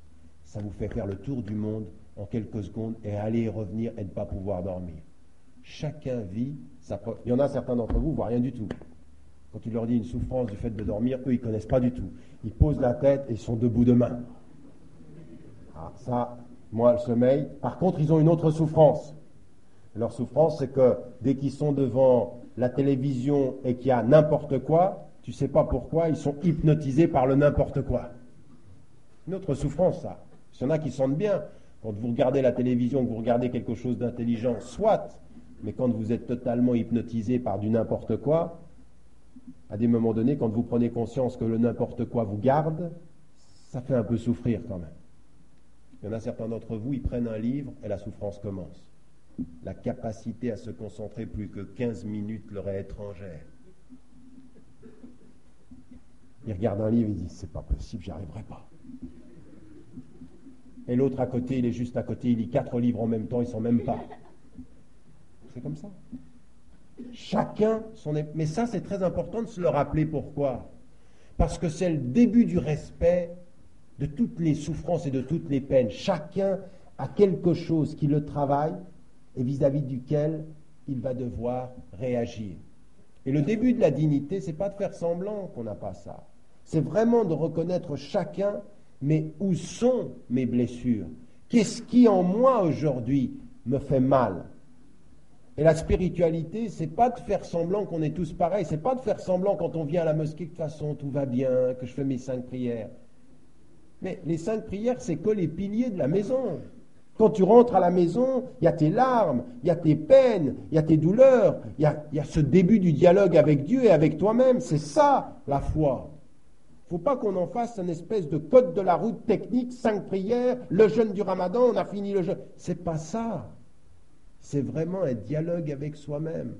Ça vous fait faire le tour du monde en quelques secondes et aller et revenir et ne pas pouvoir dormir. Chacun vit sa. Il y en a certains d'entre vous, voient rien du tout. Quand tu leur dis une souffrance du fait de dormir, eux, ils ne connaissent pas du tout. Ils posent la tête et ils sont debout de main. Ah, ça, moi, le sommeil. Par contre, ils ont une autre souffrance. Leur souffrance, c'est que dès qu'ils sont devant la télévision et qu'il y a n'importe quoi, tu sais pas pourquoi, ils sont hypnotisés par le n'importe quoi. Une autre souffrance, ça. Il y en a qui sentent bien. Quand vous regardez la télévision, que vous regardez quelque chose d'intelligent, soit, mais quand vous êtes totalement hypnotisé par du n'importe quoi, à des moments donnés, quand vous prenez conscience que le n'importe quoi vous garde, ça fait un peu souffrir quand même. Il y en a certains d'entre vous, ils prennent un livre et la souffrance commence. La capacité à se concentrer plus que 15 minutes leur est étrangère. Ils regardent un livre, ils disent c'est pas possible, j'y arriverai pas. Et l'autre à côté, il est juste à côté, il lit quatre livres en même temps, il ne sent même pas. C'est comme ça. Chacun son... Mais ça, c'est très important de se le rappeler. Pourquoi Parce que c'est le début du respect de toutes les souffrances et de toutes les peines. Chacun a quelque chose qui le travaille et vis-à-vis duquel il va devoir réagir. Et le début de la dignité, c'est pas de faire semblant qu'on n'a pas ça. C'est vraiment de reconnaître chacun, mais où sont mes blessures? Qu'est-ce qui en moi aujourd'hui me fait mal? Et la spiritualité, c'est pas de faire semblant qu'on est tous pareils, c'est pas de faire semblant quand on vient à la mosquée de toute façon tout va bien, que je fais mes cinq prières. Mais les cinq prières, c'est que les piliers de la maison. Quand tu rentres à la maison, il y a tes larmes, il y a tes peines, il y a tes douleurs, il y a, ce début du dialogue avec Dieu et avec toi-même. C'est ça la foi. Il ne faut pas qu'on en fasse un espèce de code de la route technique, cinq prières, le jeûne du ramadan, on a fini le jeûne. C'est pas ça c'est vraiment un dialogue avec soi-même.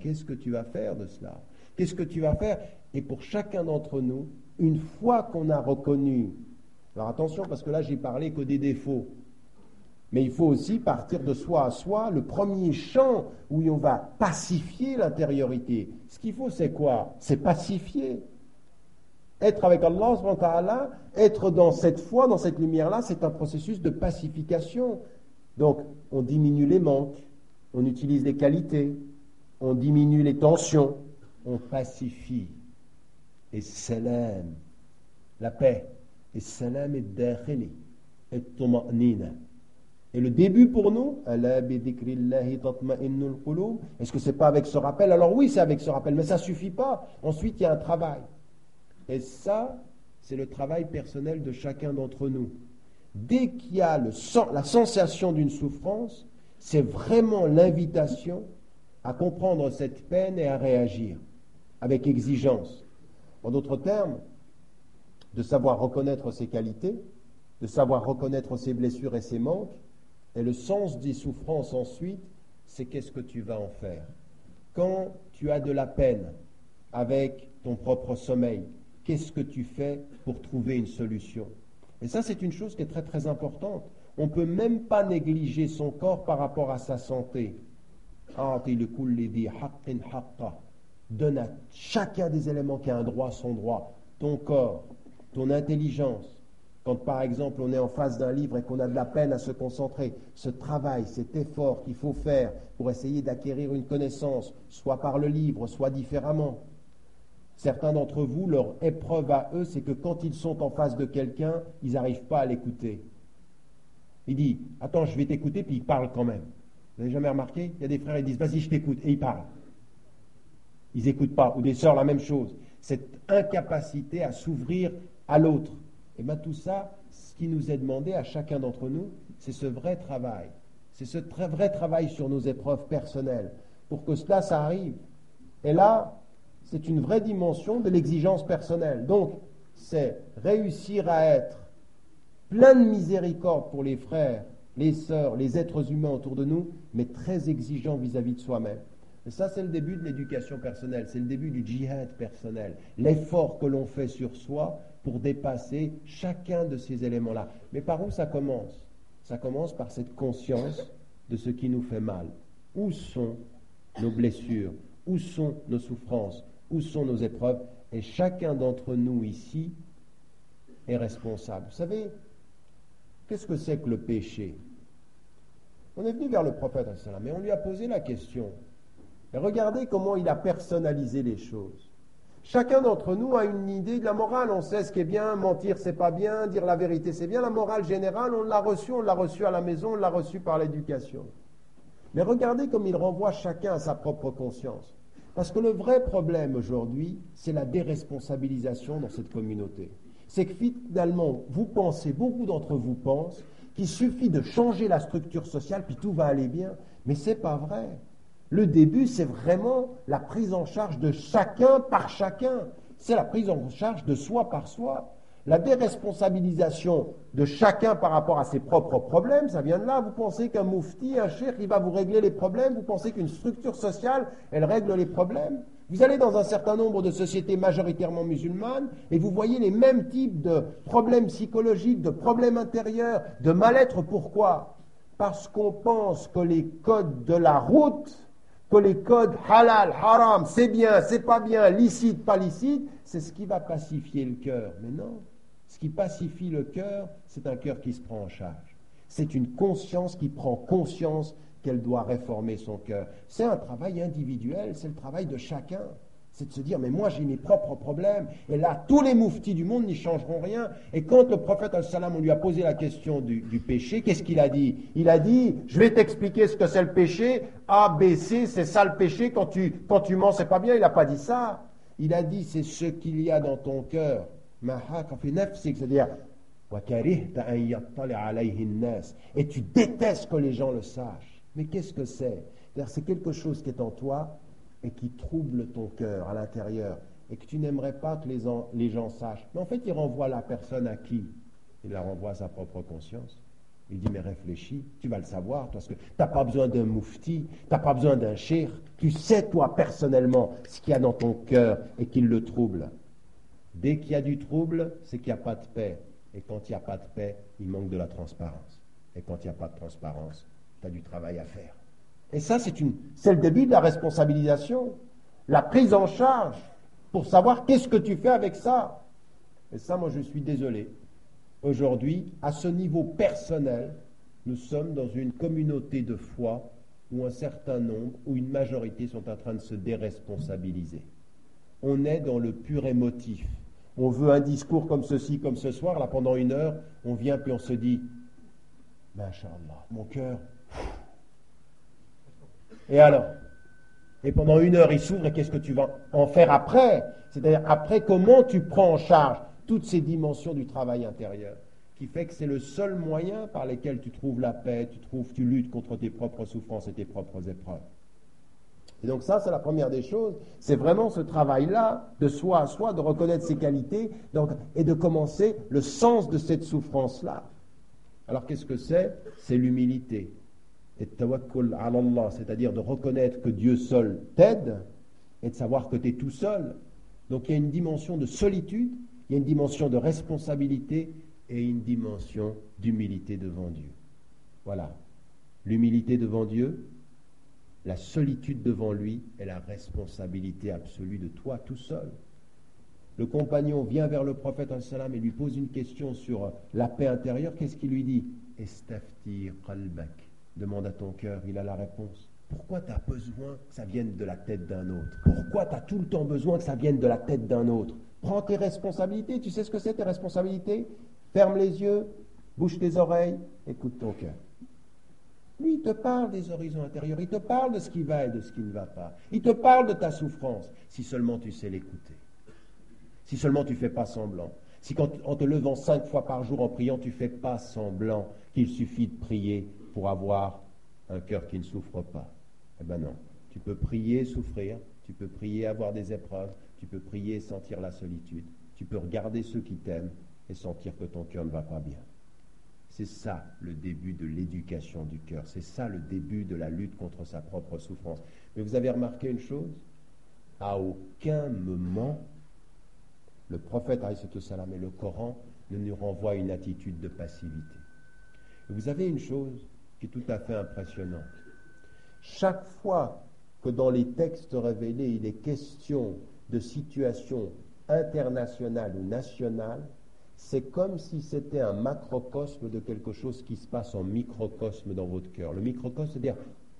Qu'est-ce que tu vas faire de cela? Qu'est-ce que tu vas faire? Et pour chacun d'entre nous, une fois qu'on a reconnu, alors attention parce que là j'ai parlé que des défauts, mais il faut aussi partir de soi à soi, le premier champ où on va pacifier l'intériorité. Ce qu'il faut c'est quoi? C'est pacifier. Être avec Allah, être dans cette foi, dans cette lumière-là, c'est un processus de pacification. Donc, on diminue les manques, on utilise les qualités, on diminue les tensions, on pacifie. Et salam, la paix. Salam et dakhili, et le début pour nous, est-ce que c'est pas avec ce rappel? Alors oui, c'est avec ce rappel, mais ça suffit pas. Ensuite, il y a un travail. Et ça, c'est le travail personnel de chacun d'entre nous. Dès qu'il y a la sensation d'une souffrance, c'est vraiment l'invitation à comprendre cette peine et à réagir avec exigence. En d'autres termes, de savoir reconnaître ses qualités, de savoir reconnaître ses blessures et ses manques, et le sens des souffrances ensuite, c'est qu'est-ce que tu vas en faire. Quand tu as de la peine avec ton propre sommeil, qu'est-ce que tu fais pour trouver une solution? Et ça, c'est une chose qui est très très importante. On ne peut même pas négliger son corps par rapport à sa santé. Donne à chacun des éléments qui a un droit son droit. Ton corps, ton intelligence. Quand par exemple on est en face d'un livre et qu'on a de la peine à se concentrer, ce travail, cet effort qu'il faut faire pour essayer d'acquérir une connaissance, soit par le livre, soit différemment, Certains d'entre vous, leur épreuve à eux, c'est que quand ils sont en face de quelqu'un, ils n'arrivent pas à l'écouter. Il dit, attends, je vais t'écouter, puis il parle quand même. Vous n'avez jamais remarqué? Il y a des frères, ils disent, vas-y, je t'écoute, et ils parlent. Ils n'écoutent pas. Ou des sœurs, la même chose. Cette incapacité à s'ouvrir à l'autre. Et bien tout ça, ce qui nous est demandé à chacun d'entre nous, c'est ce vrai travail. C'est ce très vrai travail sur nos épreuves personnelles. Pour que cela, ça arrive. Et là, c'est une vraie dimension de l'exigence personnelle. Donc, c'est réussir à être plein de miséricorde pour les frères, les sœurs, les êtres humains autour de nous, mais très exigeant vis-à-vis de soi-même. Et ça, c'est le début de l'éducation personnelle, c'est le début du djihad personnel, l'effort que l'on fait sur soi pour dépasser chacun de ces éléments-là. Mais par où ça commence? Ça commence par cette conscience de ce qui nous fait mal. Où sont nos blessures? Où sont nos souffrances? Où sont nos épreuves? Et chacun d'entre nous ici est responsable. Vous savez, qu'est-ce que c'est que le péché? On est venu vers le prophète, mais on lui a posé la question. Et regardez comment il a personnalisé les choses. Chacun d'entre nous a une idée de la morale. On sait ce qui est bien, mentir c'est pas bien, dire la vérité c'est bien. La morale générale, on l'a reçue, on l'a reçue à la maison, on l'a reçue par l'éducation. Mais regardez comme il renvoie chacun à sa propre conscience. Parce que le vrai problème aujourd'hui, c'est la déresponsabilisation dans cette communauté. C'est que finalement, vous pensez, beaucoup d'entre vous pensent, qu'il suffit de changer la structure sociale, puis tout va aller bien. Mais ce n'est pas vrai. Le début, c'est vraiment la prise en charge de chacun par chacun. C'est la prise en charge de soi par soi. La déresponsabilisation de chacun par rapport à ses propres problèmes, ça vient de là. Vous pensez qu'un moufti, un cheikh, il va vous régler les problèmes? Vous pensez qu'une structure sociale, elle règle les problèmes? Vous allez dans un certain nombre de sociétés majoritairement musulmanes et vous voyez les mêmes types de problèmes psychologiques, de problèmes intérieurs, de mal-être. Pourquoi? Parce qu'on pense que les codes de la route, que les codes halal, haram, c'est bien, c'est pas bien, licite, pas licite, c'est ce qui va pacifier le cœur. Mais non, ce qui pacifie le cœur, c'est un cœur qui se prend en charge. C'est une conscience qui prend conscience qu'elle doit réformer son cœur. C'est un travail individuel, c'est le travail de chacun. C'est de se dire, mais moi j'ai mes propres problèmes. Et là, tous les mouftis du monde n'y changeront rien. Et quand le prophète, salam, on lui a posé la question du, du péché, qu'est-ce qu'il a dit? Il a dit, je vais t'expliquer ce que c'est le péché. A, B, C, c'est ça le péché. Quand tu, quand tu mens, c'est pas bien. Il n'a pas dit ça. Il a dit, c'est ce qu'il y a dans ton cœur. C'est-à-dire, et tu détestes que les gens le sachent. Mais qu'est-ce que c'est? C'est quelque chose qui est en toi et qui trouble ton cœur à l'intérieur et que tu n'aimerais pas que les, gens sachent. Mais en fait, il renvoie la personne à qui? Il la renvoie à sa propre conscience. Il dit, mais réfléchis, tu vas le savoir, parce que tu n'as pas besoin d'un moufti, tu n'as pas besoin d'un shir, tu sais toi personnellement ce qu'il y a dans ton cœur et qu'il le trouble. Dès qu'il y a du trouble, c'est qu'il n'y a pas de paix. Et quand il n'y a pas de paix, il manque de la transparence. Et quand il n'y a pas de transparence, tu as du travail à faire. Et ça, c'est, le début de la responsabilisation, la prise en charge pour savoir qu'est-ce que tu fais avec ça. Et ça, moi, je suis désolé. Aujourd'hui, à ce niveau personnel, nous sommes dans une communauté de foi où un certain nombre, ou une majorité sont en train de se déresponsabiliser. On est dans le pur émotif. On veut un discours comme ceci, comme ce soir, là pendant une heure, on vient puis on se dit, Masha'Allah, mon cœur, et alors? Et pendant une heure, il s'ouvre et qu'est-ce que tu vas en faire après? C'est-à-dire après comment tu prends en charge toutes ces dimensions du travail intérieur qui fait que c'est le seul moyen par lequel tu trouves la paix, tu trouves, tu luttes contre tes propres souffrances et tes propres épreuves? Et donc ça, c'est la première des choses. C'est vraiment ce travail-là, de soi à soi, de reconnaître ses qualités donc, et de commencer le sens de cette souffrance-là. Alors qu'est-ce que c'est? C'est l'humilité et tawakkul Allah, c'est-à-dire de reconnaître que Dieu seul t'aide et de savoir que tu es tout seul. Donc il y a une dimension de solitude, il y a une dimension de responsabilité et une dimension d'humilité devant Dieu. Voilà. L'humilité devant Dieu, la solitude devant lui et la responsabilité absolue de toi tout seul. Le compagnon vient vers le prophète et lui pose une question sur la paix intérieure. Qu'est-ce qu'il lui dit? Estaftir qalbak Demande à ton cœur, il a la réponse. Pourquoi tu as besoin que ça vienne de la tête d'un autre? Pourquoi tu as tout le temps besoin que ça vienne de la tête d'un autre? Prends tes responsabilités. Tu sais ce que c'est tes responsabilités? Ferme les yeux, bouge tes oreilles, écoute ton cœur. Lui, il te parle des horizons intérieurs, il te parle de ce qui va et de ce qui ne va pas. Il te parle de ta souffrance, si seulement tu sais l'écouter. Si seulement tu ne fais pas semblant. Si en te levant cinq fois par jour en priant, tu ne fais pas semblant qu'il suffit de prier pour avoir un cœur qui ne souffre pas. Eh bien non. Tu peux prier, souffrir, tu peux prier, avoir des épreuves, tu peux prier, sentir la solitude, tu peux regarder ceux qui t'aiment et sentir que ton cœur ne va pas bien. C'est ça le début de l'éducation du cœur. C'est ça le début de la lutte contre sa propre souffrance. Mais vous avez remarqué une chose? À aucun moment, le prophète salam et le Coran ne nous renvoient une attitude de passivité. Vous avez une chose qui est tout à fait impressionnante. Chaque fois que dans les textes révélés, il est question de situation internationale ou nationale, c'est comme si c'était un macrocosme de quelque chose qui se passe en microcosme dans votre cœur. Le microcosme, c'est-à-dire,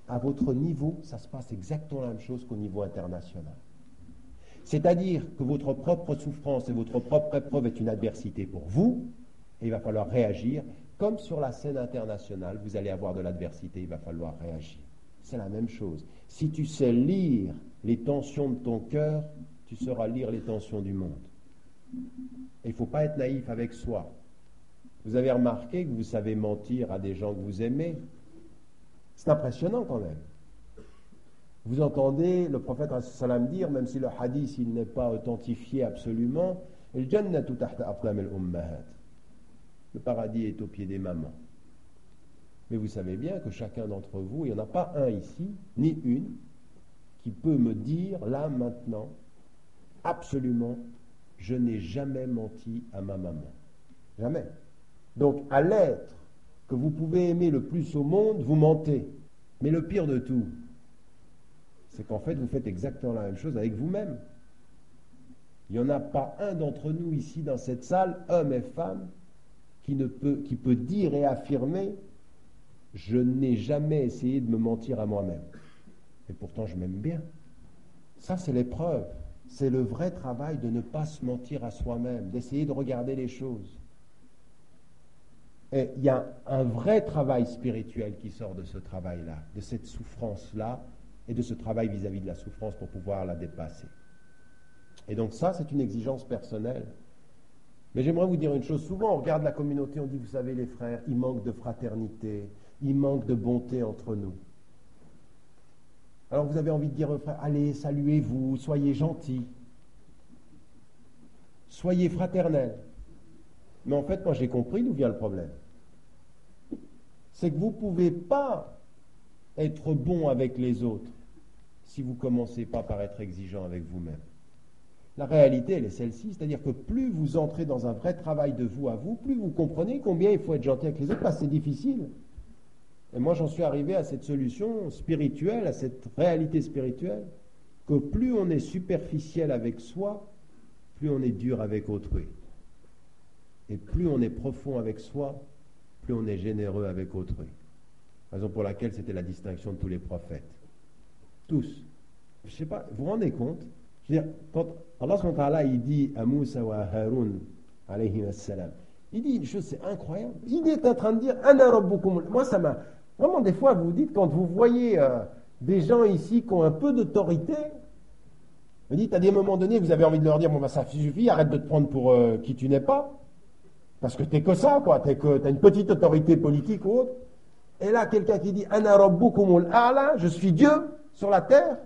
à votre niveau, ça se passe exactement la même chose qu'au niveau international. C'est-à-dire que votre propre souffrance et votre propre épreuve est une adversité pour vous, et il va falloir réagir. Comme sur la scène internationale, vous allez avoir de l'adversité, il va falloir réagir. C'est la même chose. Si tu sais lire les tensions de ton cœur, tu sauras lire les tensions du monde. Il ne faut pas être naïf avec soi. Vous avez remarqué que vous savez mentir à des gens que vous aimez? C'est impressionnant quand même. Vous entendez le prophète salam dire, même si le hadith n'est pas authentifié absolument, le paradis est au pied des mamans. Mais vous savez bien que chacun d'entre vous, il n'y en a pas un ici, ni une, qui peut me dire là maintenant, absolument, je n'ai jamais menti à ma maman. Jamais. Donc à l'être que vous pouvez aimer le plus au monde, vous mentez. Mais le pire de tout, c'est qu'en fait, vous faites exactement la même chose avec vous-même. Il n'y en a pas un d'entre nous ici dans cette salle, homme et femme, qui, peut, dire et affirmer je n'ai jamais essayé de me mentir à moi-même. Et pourtant, je m'aime bien. Ça, c'est l'épreuve. C'est le vrai travail de ne pas se mentir à soi-même, d'essayer de regarder les choses. Et il y a un vrai travail spirituel qui sort de ce travail-là, de cette souffrance-là, et de ce travail vis-à-vis de la souffrance pour pouvoir la dépasser. Et donc ça, c'est une exigence personnelle. Mais j'aimerais vous dire une chose. Souvent, on regarde la communauté, on dit, vous savez, les frères, il manque de fraternité, il manque de bonté entre nous. Alors vous avez envie de dire, frère, allez, saluez-vous, soyez gentils, soyez fraternels. Mais en fait, moi j'ai compris d'où vient le problème. C'est que vous ne pouvez pas être bon avec les autres si vous ne commencez pas par être exigeant avec vous-même. La réalité, elle est celle-ci, c'est-à-dire que plus vous entrez dans un vrai travail de vous à vous, plus vous comprenez combien il faut être gentil avec les autres, parce que c'est difficile. Et moi, j'en suis arrivé à cette solution spirituelle, à cette réalité spirituelle, que plus on est superficiel avec soi, plus on est dur avec autrui. Et plus on est profond avec soi, plus on est généreux avec autrui. Raison pour laquelle c'était la distinction de tous les prophètes. Tous. Je ne sais pas, vous vous rendez compte Je veux dire, quand Allah dit à Moussa ou à Haroun, alayhi il dit une chose, c'est incroyable. Il est en train de dire, Moi, ça m'a Vraiment, des fois, vous dites, quand vous voyez euh, des gens ici qui ont un peu d'autorité, vous dites, à des moments donnés, vous avez envie de leur dire, bon, bah, ça suffit, arrête de te prendre pour euh, qui tu n'es pas. Parce que t'es que ça, quoi. T'es que, as une petite autorité politique ou autre. Et là, quelqu'un qui dit, Ana ala, je suis Dieu sur la terre.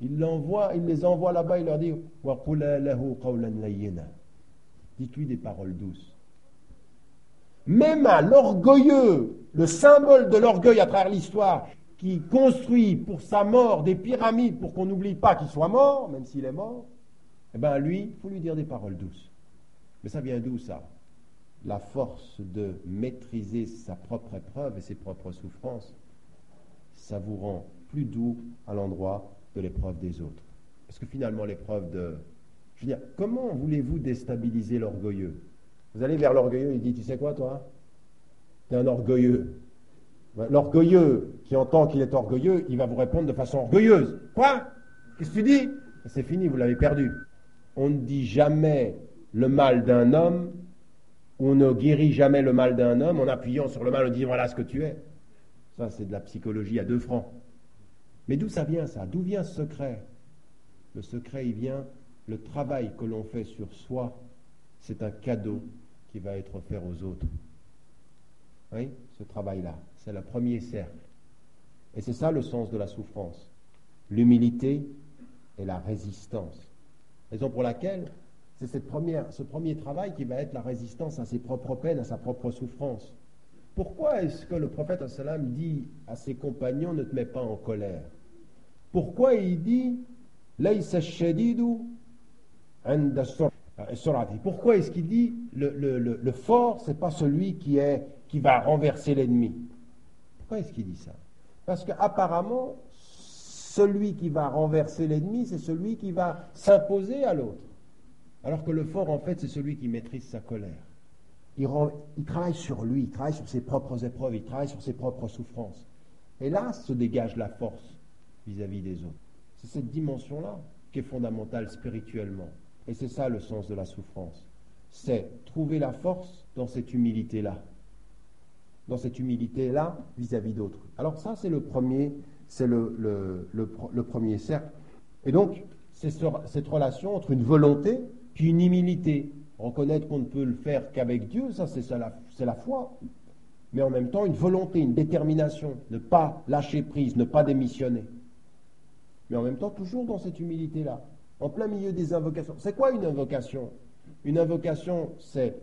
Il, les envoie là-bas, il leur dit, Dites-lui des paroles douces. Même à l'orgueilleux, le symbole de l'orgueil à travers l'histoire, qui construit pour sa mort des pyramides pour qu'on n'oublie pas qu'il soit mort, même s'il est mort, eh bien lui, il faut lui dire des paroles douces. Mais ça vient d'où ça? La force de maîtriser sa propre épreuve et ses propres souffrances, ça vous rend plus doux à l'endroit de l'épreuve des autres. Parce que finalement, l'épreuve de... Je veux dire, comment voulez-vous déstabiliser l'orgueilleux? Vous allez vers l'orgueilleux, il dit, tu sais quoi toi? Tu es un orgueilleux. L'orgueilleux qui entend qu'il est orgueilleux, il va vous répondre de façon orgueilleuse. Quoi? Qu'est-ce que tu dis? C'est fini, vous l'avez perdu. On ne dit jamais le mal d'un homme, on ne guérit jamais le mal d'un homme en appuyant sur le mal en disant voilà ce que tu es. Ça, c'est de la psychologie à deux francs. Mais d'où ça vient ça? D'où vient ce secret? Le secret, il vient le travail que l'on fait sur soi, c'est un cadeau va être offert aux autres. Oui, ce travail-là, c'est le premier cercle. Et c'est ça le sens de la souffrance. L'humilité et la résistance. Raison pour laquelle C'est ce premier travail qui va être la résistance à ses propres peines, à sa propre souffrance. Pourquoi est-ce que le prophète dit à ses compagnons ne te mets pas en colère Pourquoi il dit Pourquoi est-ce qu'il dit le, le, le, le fort, c'est pas celui qui, est, qui va renverser l'ennemi? Pourquoi est-ce qu'il dit ça? Parce qu'apparemment, celui qui va renverser l'ennemi, c'est celui qui va s'imposer à l'autre. Alors que le fort, en fait, c'est celui qui maîtrise sa colère. Il travaille sur lui, il travaille sur ses propres épreuves, il travaille sur ses propres souffrances. Et là se dégage la force vis-à-vis des autres. C'est cette dimension-là qui est fondamentale spirituellement. Et c'est ça le sens de la souffrance. C'est trouver la force dans cette humilité-là. Dans cette humilité-là vis-à-vis d'autres. Alors ça, c'est le premier, c'est le, le- premier cercle. Et donc, c'est ce- cette relation entre une volonté puis une humilité. Reconnaître qu'on ne peut le faire qu'avec Dieu, ça c'est la foi. Mais en même temps, une volonté, une détermination, ne pas lâcher prise, ne pas démissionner mais en même temps toujours dans cette humilité-là, en plein milieu des invocations. C'est quoi une invocation? Une invocation, c'est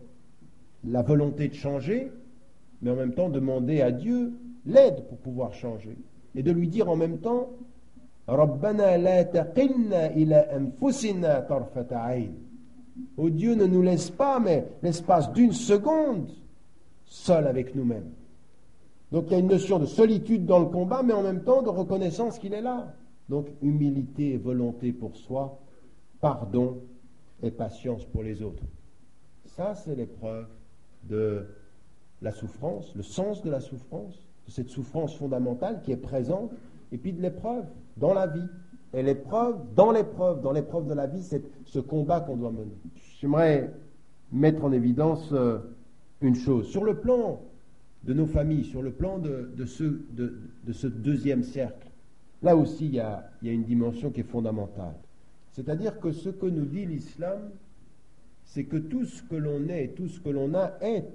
la volonté de changer, mais en même temps demander à Dieu l'aide pour pouvoir changer, et de lui dire en même temps, Rabbana la taqinna ila anfusina tarfata Oh Dieu, ne nous laisse pas, mais l'espace d'une seconde, seul avec nous-mêmes. Donc il y a une notion de solitude dans le combat, mais en même temps de reconnaissance qu'il est là. Donc humilité et volonté pour soi, pardon et patience pour les autres. Ça, c'est l'épreuve de la souffrance, le sens de la souffrance, de cette souffrance fondamentale qui est présente, et puis de l'épreuve dans la vie. Et l'épreuve, dans l'épreuve, dans l'épreuve de la vie, c'est ce combat qu'on doit mener. J'aimerais mettre en évidence euh, une chose. Sur le plan de nos familles, sur le plan de, de ce, de- de ce deuxième cercle, là aussi il y, a, une dimension qui est fondamentale. C'est-à-dire que ce que nous dit l'islam, c'est que tout ce que l'on est, tout ce que l'on a est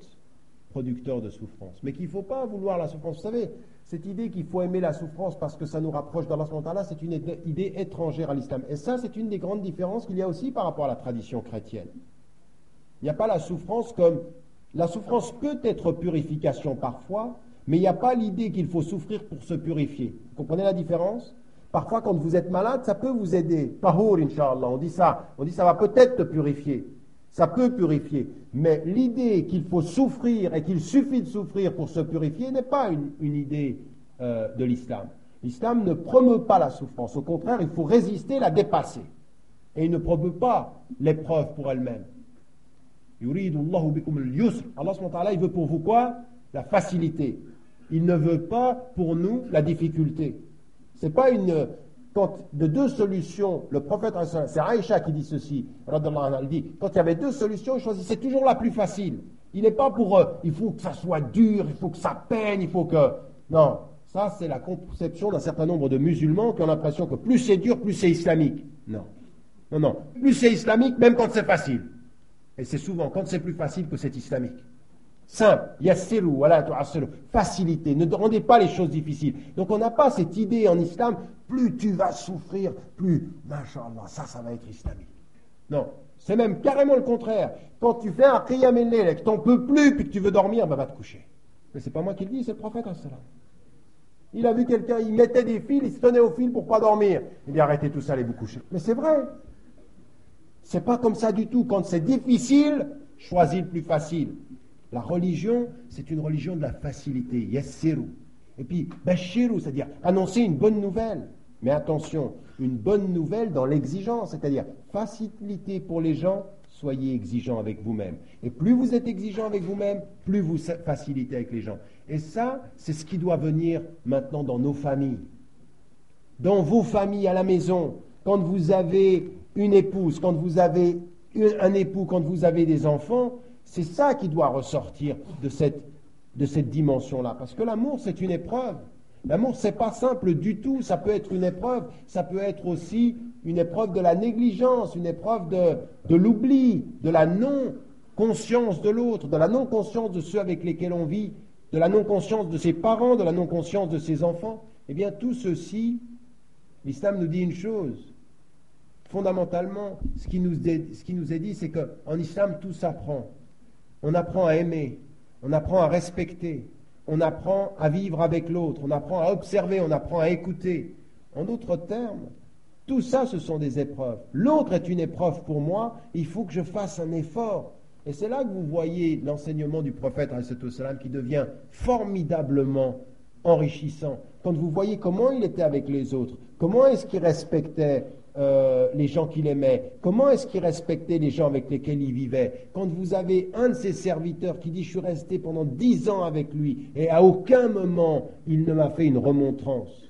producteur de souffrance. Mais qu'il ne faut pas vouloir la souffrance. Vous savez, cette idée qu'il faut aimer la souffrance parce que ça nous rapproche d'Allah, c'est une idée étrangère à l'islam. Et ça, c'est une des grandes différences qu'il y a aussi par rapport à la tradition chrétienne. Il n'y a pas la souffrance comme... La souffrance peut être purification parfois, mais il n'y a pas l'idée qu'il faut souffrir pour se purifier. Vous comprenez la différence? Parfois, quand vous êtes malade, ça peut vous aider. Tahour, inshallah, on dit ça. On dit ça va peut-être te purifier. Ça peut purifier. Mais l'idée qu'il faut souffrir et qu'il suffit de souffrir pour se purifier n'est pas une, une idée euh, de l'islam. L'islam ne promeut pas la souffrance. Au contraire, il faut résister, la dépasser. Et il ne promeut pas l'épreuve pour elle-même. Allah il veut pour vous quoi? La facilité. Il ne veut pas pour nous la difficulté. C'est pas une quand de deux solutions, le prophète c'est Aïcha qui dit ceci, dit quand il y avait deux solutions, il choisissait toujours la plus facile. Il n'est pas pour euh, il faut que ça soit dur, il faut que ça peine, il faut que non. Ça, c'est la conception d'un certain nombre de musulmans qui ont l'impression que plus c'est dur, plus c'est islamique. Non. Non, non. Plus c'est islamique, même quand c'est facile. Et c'est souvent quand c'est plus facile que c'est islamique. Simple, yassiru, tu'assiru. Facilité, ne rendez pas les choses difficiles. Donc on n'a pas cette idée en islam, plus tu vas souffrir, plus, mashallah, ça, ça va être islamique. Non, c'est même carrément le contraire. Quand tu fais un qiyam et que t'en peux plus, puis que tu veux dormir, ben va te coucher. Mais c'est pas moi qui le dis, c'est le prophète, salam. Il a vu quelqu'un, il mettait des fils, il se tenait au fil pour pas dormir. Il dit arrêtez tout ça, allez vous coucher. Mais c'est vrai. C'est pas comme ça du tout. Quand c'est difficile, choisis le plus facile. La religion, c'est une religion de la facilité. Yassiru. Et puis, bashiru, c'est-à-dire annoncer une bonne nouvelle. Mais attention, une bonne nouvelle dans l'exigence, c'est-à-dire facilité pour les gens, soyez exigeants avec vous-même. Et plus vous êtes exigeant avec vous-même, plus vous facilitez avec les gens. Et ça, c'est ce qui doit venir maintenant dans nos familles. Dans vos familles à la maison, quand vous avez une épouse, quand vous avez un époux, quand vous avez des enfants, c'est ça qui doit ressortir de cette, dimension-là. Parce que l'amour, c'est une épreuve. L'amour, c'est pas simple du tout. Ça peut être une épreuve, ça peut être aussi une épreuve de la négligence, une épreuve de, l'oubli, de la non-conscience de l'autre, de la non-conscience de ceux avec lesquels on vit, de la non-conscience de ses parents, de la non-conscience de ses enfants. Eh bien, tout ceci, l'islam nous dit une chose Fondamentalement, ce qui nous ce qui nous est dit, c'est qu'en islam, tout s'apprend. On apprend à aimer, on apprend à respecter, on apprend à vivre avec l'autre, on apprend à observer, on apprend à écouter. En d'autres termes, tout ça, ce sont des épreuves. L'autre est une épreuve pour moi, il faut que je fasse un effort. Et c'est là que vous voyez l'enseignement du prophète salam qui devient formidablement enrichissant. Quand vous voyez comment il était avec les autres, comment est-ce qu'il respectait euh, les gens qu'il aimait, comment est-ce qu'il respectait les gens avec lesquels il vivait. Quand vous avez un de ses serviteurs qui dit je suis resté pendant dix ans avec lui et à aucun moment il ne m'a fait une remontrance.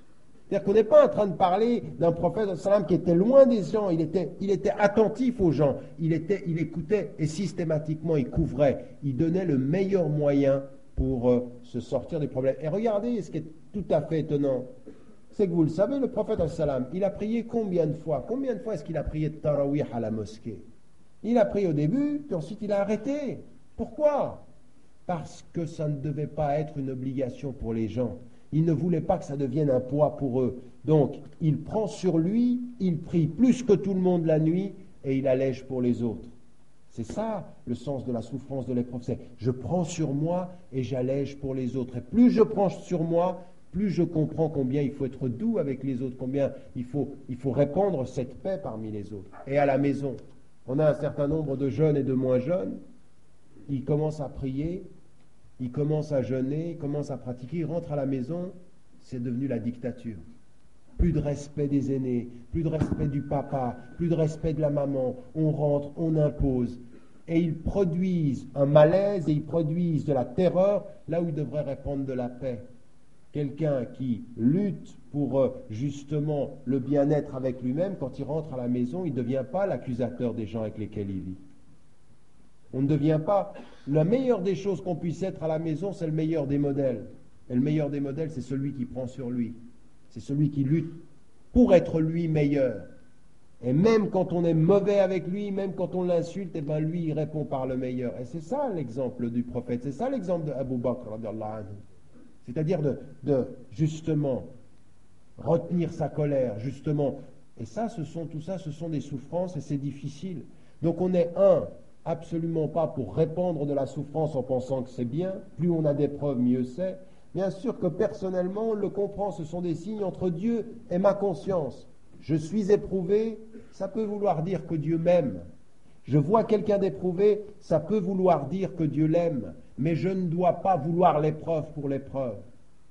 C'est-à-dire qu'on n'est pas en train de parler d'un prophète salam qui était loin des gens, il était, attentif aux gens, il, était, il écoutait et systématiquement il couvrait, il donnait le meilleur moyen pour euh, se sortir des problèmes. Et regardez ce qui est tout à fait étonnant, c'est que vous le savez, le prophète il a prié combien de fois? Combien de fois est-ce qu'il a prié de tarawih à la mosquée? Il a prié au début, puis ensuite il a arrêté. Pourquoi? Parce que ça ne devait pas être une obligation pour les gens. Il ne voulait pas que ça devienne un poids pour eux. Donc, il prend sur lui, il prie plus que tout le monde la nuit et il allège pour les autres. C'est ça le sens de la souffrance de l'épreuve. C'est je prends sur moi et j'allège pour les autres. Et plus je prends sur moi, plus je comprends combien il faut être doux avec les autres, combien il faut, répandre cette paix parmi les autres. Et à la maison, on a un certain nombre de jeunes et de moins jeunes, ils commencent à prier, ils commencent à jeûner, ils commencent à pratiquer, ils rentrent à la maison, c'est devenu la dictature. Plus de respect des aînés, plus de respect du papa, plus de respect de la maman, on rentre, on impose. Et ils produisent un malaise et ils produisent de la terreur là où ils devraient répandre de la paix quelqu'un qui lutte pour euh, justement le bien-être avec lui-même, quand il rentre à la maison, il ne devient pas l'accusateur des gens avec lesquels il vit. On ne devient pas. La meilleure des choses qu'on puisse être à la maison, c'est le meilleur des modèles. Et le meilleur des modèles, c'est celui qui prend sur lui. C'est celui qui lutte pour être lui meilleur. Et même quand on est mauvais avec lui, même quand on l'insulte, eh ben lui, il répond par le meilleur. Et c'est ça l'exemple du prophète. C'est ça l'exemple d'Abu Bakr. C'est-à-dire de, justement retenir sa colère, justement. Et ça, ce sont tout ça, ce sont des souffrances et c'est difficile. Donc on est un, absolument pas pour répandre de la souffrance en pensant que c'est bien. Plus on a d'épreuves, mieux c'est. Bien sûr que personnellement, on le comprend, ce sont des signes entre Dieu et ma conscience. Je suis éprouvé, ça peut vouloir dire que Dieu m'aime. Je vois quelqu'un d'éprouvé, ça peut vouloir dire que Dieu l'aime mais je ne dois pas vouloir l'épreuve pour l'épreuve.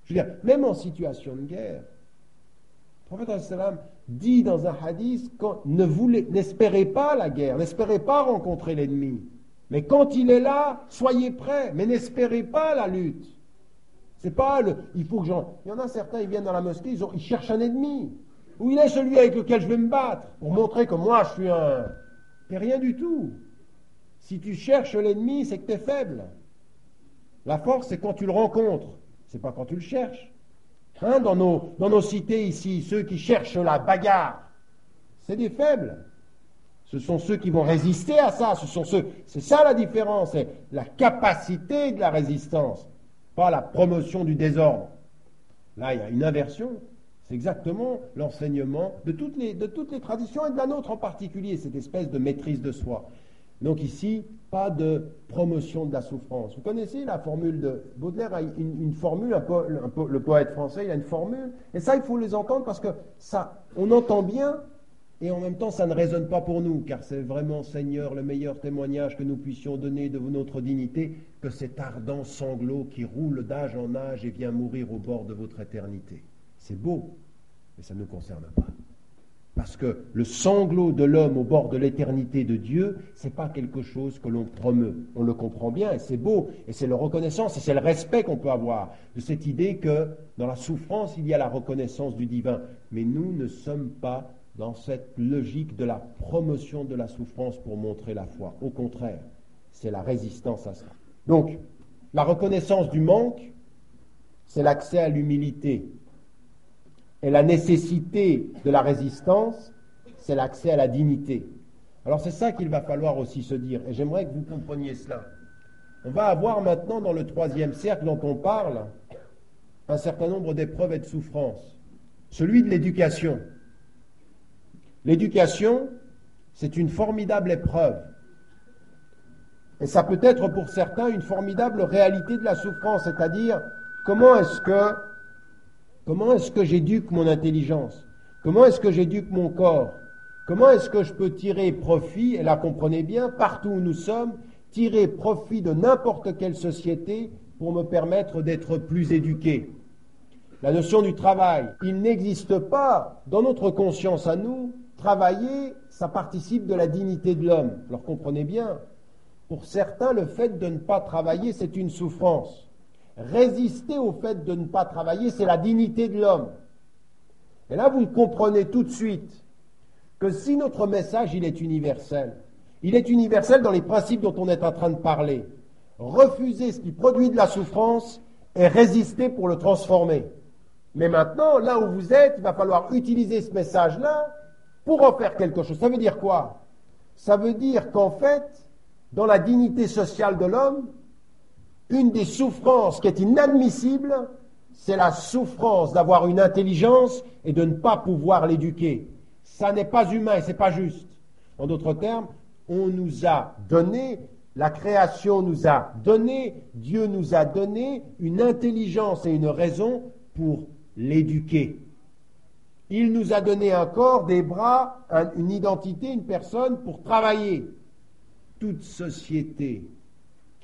Je veux dire, même en situation de guerre, le prophète dit dans un hadith ne n'espérez pas la guerre, n'espérez pas rencontrer l'ennemi. Mais quand il est là, soyez prêts, mais n'espérez pas la lutte. C'est pas le. Il faut que j'en. Il y en a certains, ils viennent dans la mosquée, ils, ils cherchent un ennemi. Où il est celui avec lequel je vais me battre Pour montrer que moi, je suis un. Mais rien du tout. Si tu cherches l'ennemi, c'est que tu es faible. La force, c'est quand tu le rencontres, c'est pas quand tu le cherches. Hein, dans, nos, cités ici, ceux qui cherchent la bagarre, c'est des faibles. Ce sont ceux qui vont résister à ça. Ce sont ceux. C'est ça la différence. C'est la capacité de la résistance, pas la promotion du désordre. Là, il y a une inversion. C'est exactement l'enseignement de toutes les traditions et de la nôtre en particulier, cette espèce de maîtrise de soi. Donc ici, pas de promotion de la souffrance. Vous connaissez la formule de Baudelaire a une, formule, le poète français, il a une formule, et ça, il faut les entendre parce que ça, on entend bien, et en même temps, ça ne résonne pas pour nous, car c'est vraiment, Seigneur, le meilleur témoignage que nous puissions donner de notre dignité, que cet ardent sanglot qui roule d'âge en âge et vient mourir au bord de votre éternité. C'est beau, mais ça ne nous concerne pas. Parce que le sanglot de l'homme au bord de l'éternité de Dieu, c'est pas quelque chose que l'on promeut. On le comprend bien et c'est beau et c'est la reconnaissance et c'est le respect qu'on peut avoir de cette idée que dans la souffrance il y a la reconnaissance du divin. Mais nous ne sommes pas dans cette logique de la promotion de la souffrance pour montrer la foi. Au contraire, c'est la résistance à ça. Donc, la reconnaissance du manque, c'est l'accès à l'humilité, et la nécessité de la résistance, c'est l'accès à la dignité. Alors c'est ça qu'il va falloir aussi se dire, et j'aimerais que vous compreniez cela. On va avoir maintenant dans le troisième cercle dont on parle un certain nombre d'épreuves et de souffrances. Celui de l'éducation. L'éducation, C'est une formidable épreuve. Et ça peut être pour certains une formidable réalité de la souffrance, c'est-à-dire comment est-ce que comment est-ce que j'éduque mon intelligence? Comment est-ce que j'éduque mon corps? Comment est-ce que je peux tirer profit, et là comprenez bien, partout où nous sommes, tirer profit de n'importe quelle société pour me permettre d'être plus éduqué? La notion du travail, il n'existe pas dans notre conscience à nous, travailler, ça participe de la dignité de l'homme. Alors comprenez bien, pour certains, le fait de ne pas travailler, c'est une souffrance. Résister au fait de ne pas travailler, c'est la dignité de l'homme. Et là, vous comprenez tout de suite que si notre message, il est universel, il est universel dans les principes dont on est en train de parler. Refuser ce qui produit de la souffrance et résister pour le transformer. Mais maintenant, là où vous êtes, il va falloir utiliser ce message-là pour en faire quelque chose. Ça veut dire quoi? Ça veut dire qu'en fait, dans la dignité sociale de l'homme, une des souffrances qui est inadmissible, c'est la souffrance d'avoir une intelligence et de ne pas pouvoir l'éduquer. Ça n'est pas humain et c'est pas juste. En d'autres termes, on nous a donné, la création nous a donné, Dieu nous a donné une intelligence et une raison pour l'éduquer. Il nous a donné un corps, des bras, un- une identité, une personne pour travailler. Toute société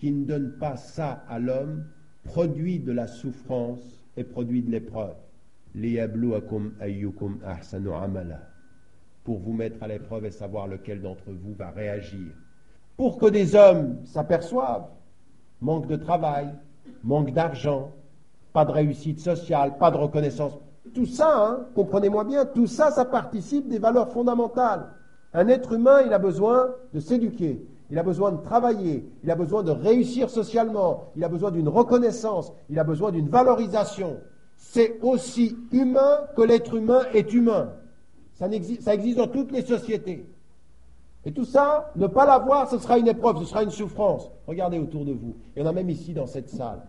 qui ne donne pas ça à l'homme produit de la souffrance et produit de l'épreuve. Pour vous mettre à l'épreuve et savoir lequel d'entre vous va réagir. Pour que des hommes s'aperçoivent, manque de travail, manque d'argent, pas de réussite sociale, pas de reconnaissance. Tout ça, hein, comprenez-moi bien, tout ça, ça participe des valeurs fondamentales. Un être humain, il a besoin de s'éduquer, il a besoin de travailler, il a besoin de réussir socialement, il a besoin d'une reconnaissance, il a besoin d'une valorisation. C'est aussi humain que l'être humain est humain. Ça, existe dans toutes les sociétés. Et tout ça, ne pas l'avoir, ce sera une épreuve, ce sera une souffrance. Regardez autour de vous. Il y en a même ici dans cette salle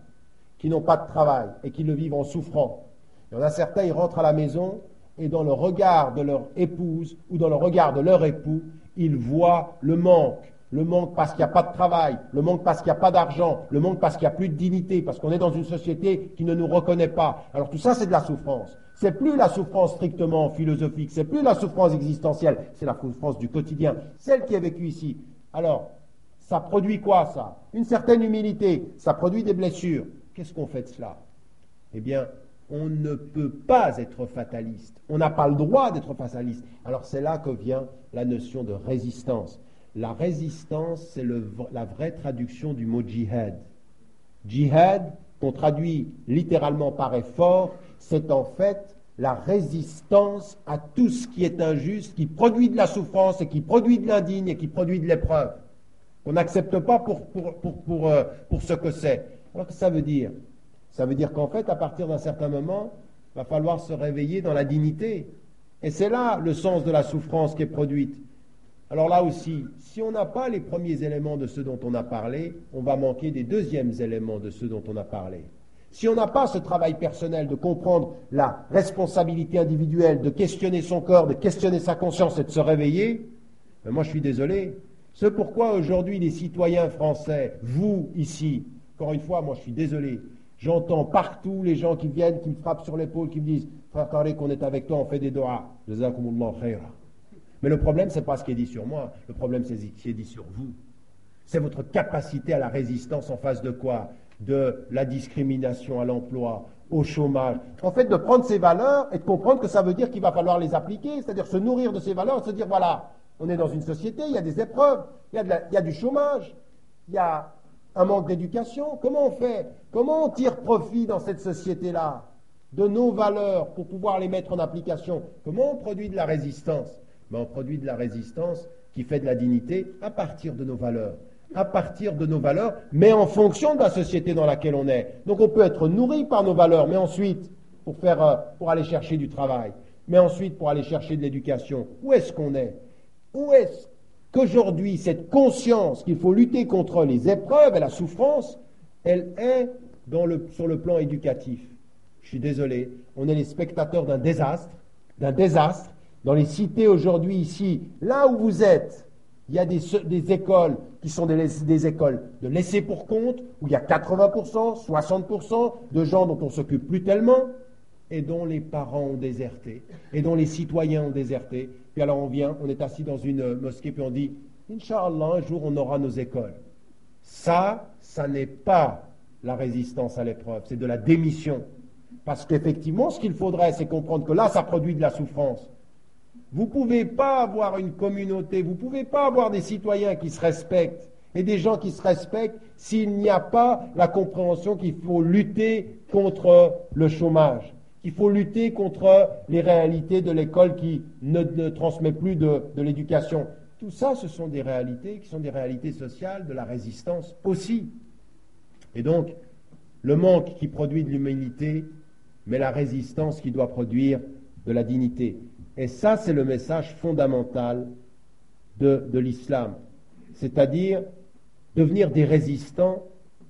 qui n'ont pas de travail et qui le vivent en souffrant. Il y en a certains, ils rentrent à la maison et dans le regard de leur épouse ou dans le regard de leur époux, ils voient le manque. Le manque parce qu'il n'y a pas de travail, le manque parce qu'il n'y a pas d'argent, le manque parce qu'il n'y a plus de dignité, parce qu'on est dans une société qui ne nous reconnaît pas. Alors tout ça, c'est de la souffrance. C'est plus la souffrance strictement philosophique, c'est plus la souffrance existentielle, c'est la souffrance du quotidien, celle qui est vécue ici. Alors, ça produit quoi ça? Une certaine humilité, ça produit des blessures. Qu'est-ce qu'on fait de cela? Eh bien, on ne peut pas être fataliste. On n'a pas le droit d'être fataliste. Alors c'est là que vient la notion de résistance. La résistance, c'est la vraie traduction du mot djihad. Djihad, qu'on traduit littéralement par effort, c'est en fait la résistance à tout ce qui est injuste, qui produit de la souffrance et qui produit de l'indigne et qui produit de l'épreuve. Qu'on n'accepte pas pour, pour, euh, pour ce que c'est. Alors que ça veut dire? Ça veut dire qu'en fait, à partir d'un certain moment, il va falloir se réveiller dans la dignité. Et c'est là le sens de la souffrance qui est produite. Alors là aussi, si on n'a pas les premiers éléments de ce dont on a parlé, on va manquer des deuxièmes éléments de ce dont on a parlé. Si on n'a pas ce travail personnel de comprendre la responsabilité individuelle, de questionner son corps, de questionner sa conscience et de se réveiller, ben moi je suis désolé. C'est pourquoi aujourd'hui les citoyens français, vous ici, encore une fois, moi je suis désolé, j'entends partout les gens qui viennent, qui me frappent sur l'épaule, qui me disent Frère Tariq, on est avec toi, on fait des doigts. Mais le problème, ce n'est pas ce qui est dit sur moi, le problème, c'est ce qui est dit sur vous. C'est votre capacité à la résistance en face de quoi? De la discrimination à l'emploi, au chômage. En fait, de prendre ces valeurs et de comprendre que ça veut dire qu'il va falloir les appliquer, c'est-à-dire se nourrir de ces valeurs et se dire voilà, on est dans une société, il y a des épreuves, il y a, il y a du chômage, il y a un manque d'éducation. Comment on fait? Comment on tire profit dans cette société-là de nos valeurs pour pouvoir les mettre en application? Comment on produit de la résistance? Ben, On produit de la résistance qui fait de la dignité à partir de nos valeurs. À partir de nos valeurs, mais en fonction de la société dans laquelle on est. Donc on peut être nourri par nos valeurs, mais ensuite, pour, faire, euh, pour aller chercher du travail, mais ensuite pour aller chercher de l'éducation, où est-ce qu'on est? Où est-ce qu'aujourd'hui, cette conscience qu'il faut lutter contre les épreuves et la souffrance, elle est sur le plan éducatif? Je suis désolé, on est les spectateurs d'un désastre, d'un désastre, dans les cités aujourd'hui ici, là où vous êtes, il y a des, écoles qui sont des, écoles de laissés pour compte, où il y a 80%, 60% de gens dont on s'occupe plus tellement, et dont les parents ont déserté, et dont les citoyens ont déserté. Puis alors on vient, on est assis dans une mosquée, puis on dit, Inch'Allah, un jour on aura nos écoles. Ça, ça n'est pas la résistance à l'épreuve, c'est de la démission. Parce qu'effectivement, ce qu'il faudrait, c'est comprendre que là, ça produit de la souffrance. Vous ne pouvez pas avoir une communauté, vous ne pouvez pas avoir des citoyens qui se respectent et des gens qui se respectent s'il n'y a pas la compréhension qu'il faut lutter contre le chômage, qu'il faut lutter contre les réalités de l'école qui ne, transmet plus de, de l'éducation. Tout ça, ce sont des réalités qui sont des réalités sociales, de la résistance aussi. Et donc, le manque qui produit de l'humanité, mais la résistance qui doit produire de la dignité. Et ça, c'est le message fondamental de, l'islam. C'est-à-dire devenir des résistants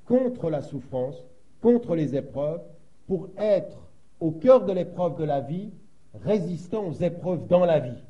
contre la souffrance, contre les épreuves, pour être au cœur de l'épreuve de la vie, résistants aux épreuves dans la vie.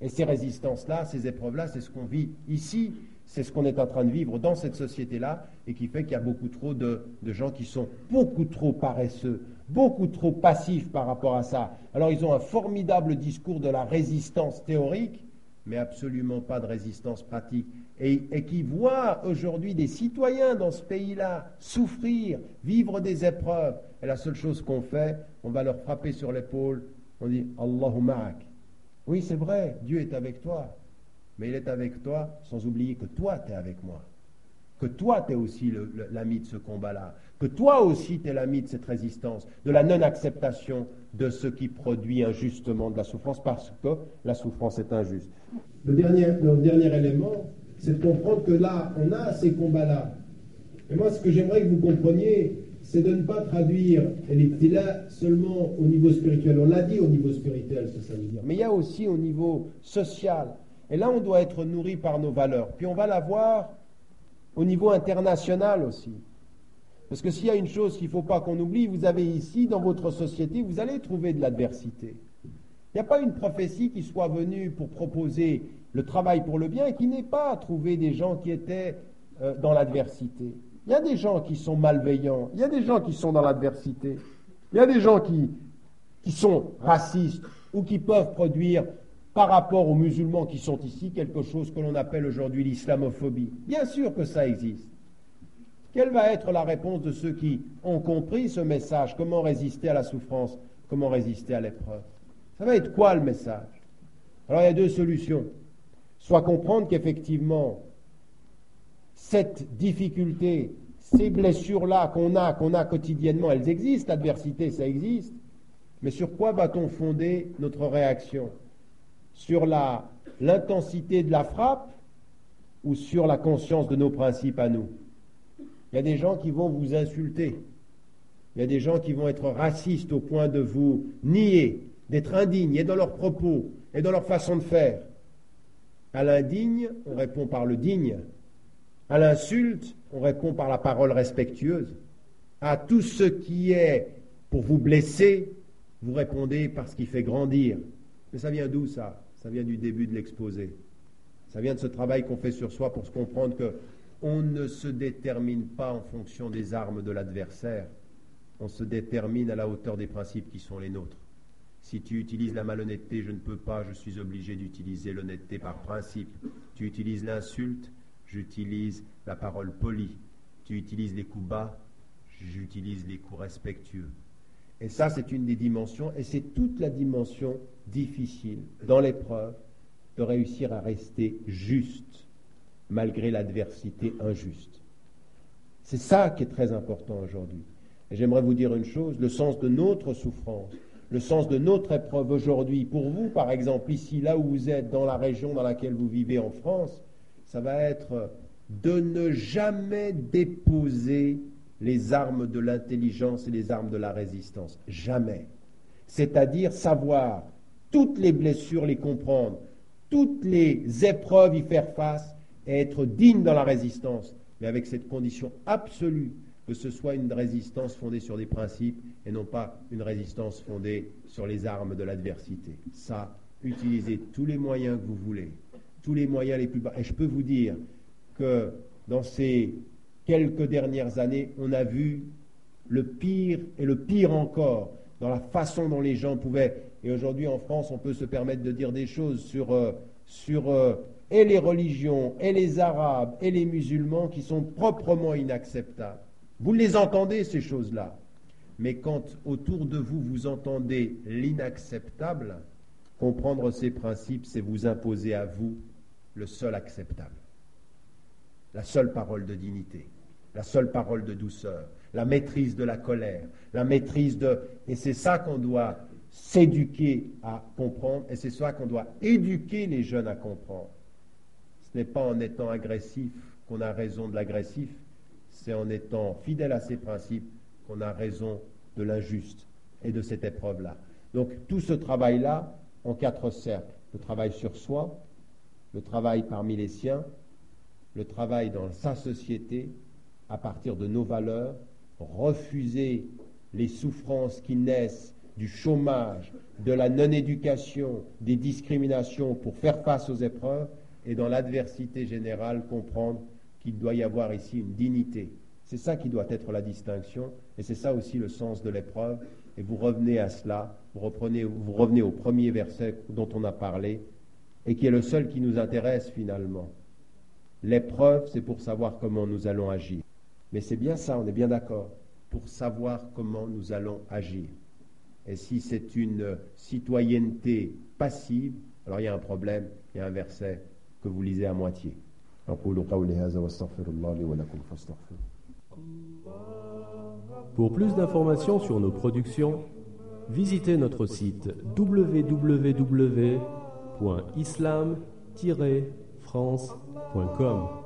Et ces résistances-là, ces épreuves-là, c'est ce qu'on vit ici, c'est ce qu'on est en train de vivre dans cette société-là, et qui fait qu'il y a beaucoup trop de, gens qui sont beaucoup trop paresseux, beaucoup trop passifs par rapport à ça. Alors ils ont un formidable discours de la résistance théorique, mais absolument pas de résistance pratique. Et, et qui voient aujourd'hui des citoyens dans ce pays-là souffrir, vivre des épreuves. Et la seule chose qu'on fait, on va leur frapper sur l'épaule, on dit Allahumma oui, c'est vrai, Dieu est avec toi, mais il est avec toi sans oublier que toi, tu es avec moi. Que toi, tu es aussi l'ami de ce combat-là. Que toi aussi, tu es l'ami de cette résistance, de la non-acceptation de ce qui produit injustement de la souffrance, parce que la souffrance est injuste. Le dernier, le dernier élément, c'est de comprendre que là, on a ces combats-là. Et moi, ce que j'aimerais que vous compreniez, c'est de ne pas traduire l'ibtila seulement au niveau spirituel. On l'a dit au niveau spirituel, ce ça veut dire. Mais il y a aussi au niveau social. Et là, on doit être nourri par nos valeurs. Puis on va l'avoir au niveau international aussi. Parce que s'il y a une chose qu'il ne faut pas qu'on oublie, vous avez ici, dans votre société, vous allez trouver de l'adversité. Il n'y a pas une prophétie qui soit venue pour proposer le travail pour le bien et qui n'ait pas trouvé des gens qui étaient euh, dans l'adversité. Il y a des gens qui sont malveillants, il y a des gens qui sont dans l'adversité, il y a des gens qui sont racistes ou qui peuvent produire par rapport aux musulmans qui sont ici quelque chose que l'on appelle aujourd'hui l'islamophobie. Bien sûr que ça existe. Quelle va être la réponse de ceux qui ont compris ce message? Comment résister à la souffrance? Comment résister à l'épreuve? Ça va être quoi le message? Alors il y a deux solutions. Soit comprendre qu'effectivement, cette difficulté, ces blessures-là qu'on a, qu'on a quotidiennement, elles existent, l'adversité, ça existe. Mais sur quoi va-t-on fonder notre réaction? Sur l'intensité de la frappe ou sur la conscience de nos principes à nous? Il y a des gens qui vont vous insulter. Il y a des gens qui vont être racistes au point de vous nier, d'être indignes, et dans leurs propos, et dans leur façon de faire. À l'indigne, on répond par le digne. À l'insulte, on répond par la parole respectueuse. À tout ce qui est pour vous blesser, vous répondez par ce qui fait grandir. Mais ça vient d'où ça? Ça vient du début de l'exposé. Ça vient de ce travail qu'on fait sur soi pour se comprendre que on ne se détermine pas en fonction des armes de l'adversaire. On se détermine à la hauteur des principes qui sont les nôtres. Si tu utilises la malhonnêteté, je ne peux pas, je suis obligé d'utiliser l'honnêteté par principe. Tu utilises l'insulte, j'utilise la parole polie. Tu utilises les coups bas, j'utilise les coups respectueux. Et ça, c'est une des dimensions, et c'est toute la dimension difficile dans l'épreuve de réussir à rester juste malgré l'adversité injuste. C'est ça qui est très important aujourd'hui. Et j'aimerais vous dire une chose, le sens de notre souffrance, le sens de notre épreuve aujourd'hui, pour vous par exemple, ici, là où vous êtes, dans la région dans laquelle vous vivez en France, ça va être de ne jamais déposer les armes de l'intelligence et les armes de la résistance. Jamais. C'est-à-dire savoir toutes les blessures, les comprendre, toutes les épreuves y faire face et être digne dans la résistance, mais avec cette condition absolue que ce soit une résistance fondée sur des principes et non pas une résistance fondée sur les armes de l'adversité. Ça, utilisez tous les moyens que vous voulez, tous les moyens les plus bas. Et je peux vous dire que dans ces quelques dernières années, on a vu le pire et le pire encore dans la façon dont les gens pouvaient. Et aujourd'hui en France, on peut se permettre de dire des choses sur, euh, euh, les religions, et les arabes, et les musulmans qui sont proprement inacceptables. Vous les entendez, ces choses-là. Mais quand autour de vous, vous entendez l'inacceptable, comprendre ces principes, c'est vous imposer à vous le seul acceptable. La seule parole de dignité, la seule parole de douceur, la maîtrise de la colère, la maîtrise de... Et c'est ça qu'on doit s'éduquer à comprendre, et c'est ça qu'on doit éduquer les jeunes à comprendre. Ce n'est pas en étant agressif qu'on a raison de l'agressif, c'est en étant fidèle à ses principes qu'on a raison de l'injuste et de cette épreuve-là. Donc tout ce travail-là, en quatre cercles, le travail sur soi, le travail parmi les siens, le travail dans sa société, à partir de nos valeurs, refuser les souffrances qui naissent du chômage, de la non-éducation, des discriminations pour faire face aux épreuves, et dans l'adversité générale comprendre qu'il doit y avoir ici une dignité. C'est ça qui doit être la distinction, et c'est ça aussi le sens de l'épreuve. Et vous revenez à cela, vous, reprenez, vous revenez au premier verset dont on a parlé, et qui est le seul qui nous intéresse finalement. L'épreuve, c'est pour savoir comment nous allons agir. Mais c'est bien ça, on est bien d'accord, pour savoir comment nous allons agir. Et si c'est une citoyenneté passive, alors il y a un problème, il y a un verset que vous lisez à moitié. Pour plus d'informations sur nos productions, visitez notre site www.islam-france.com. 我哥吗？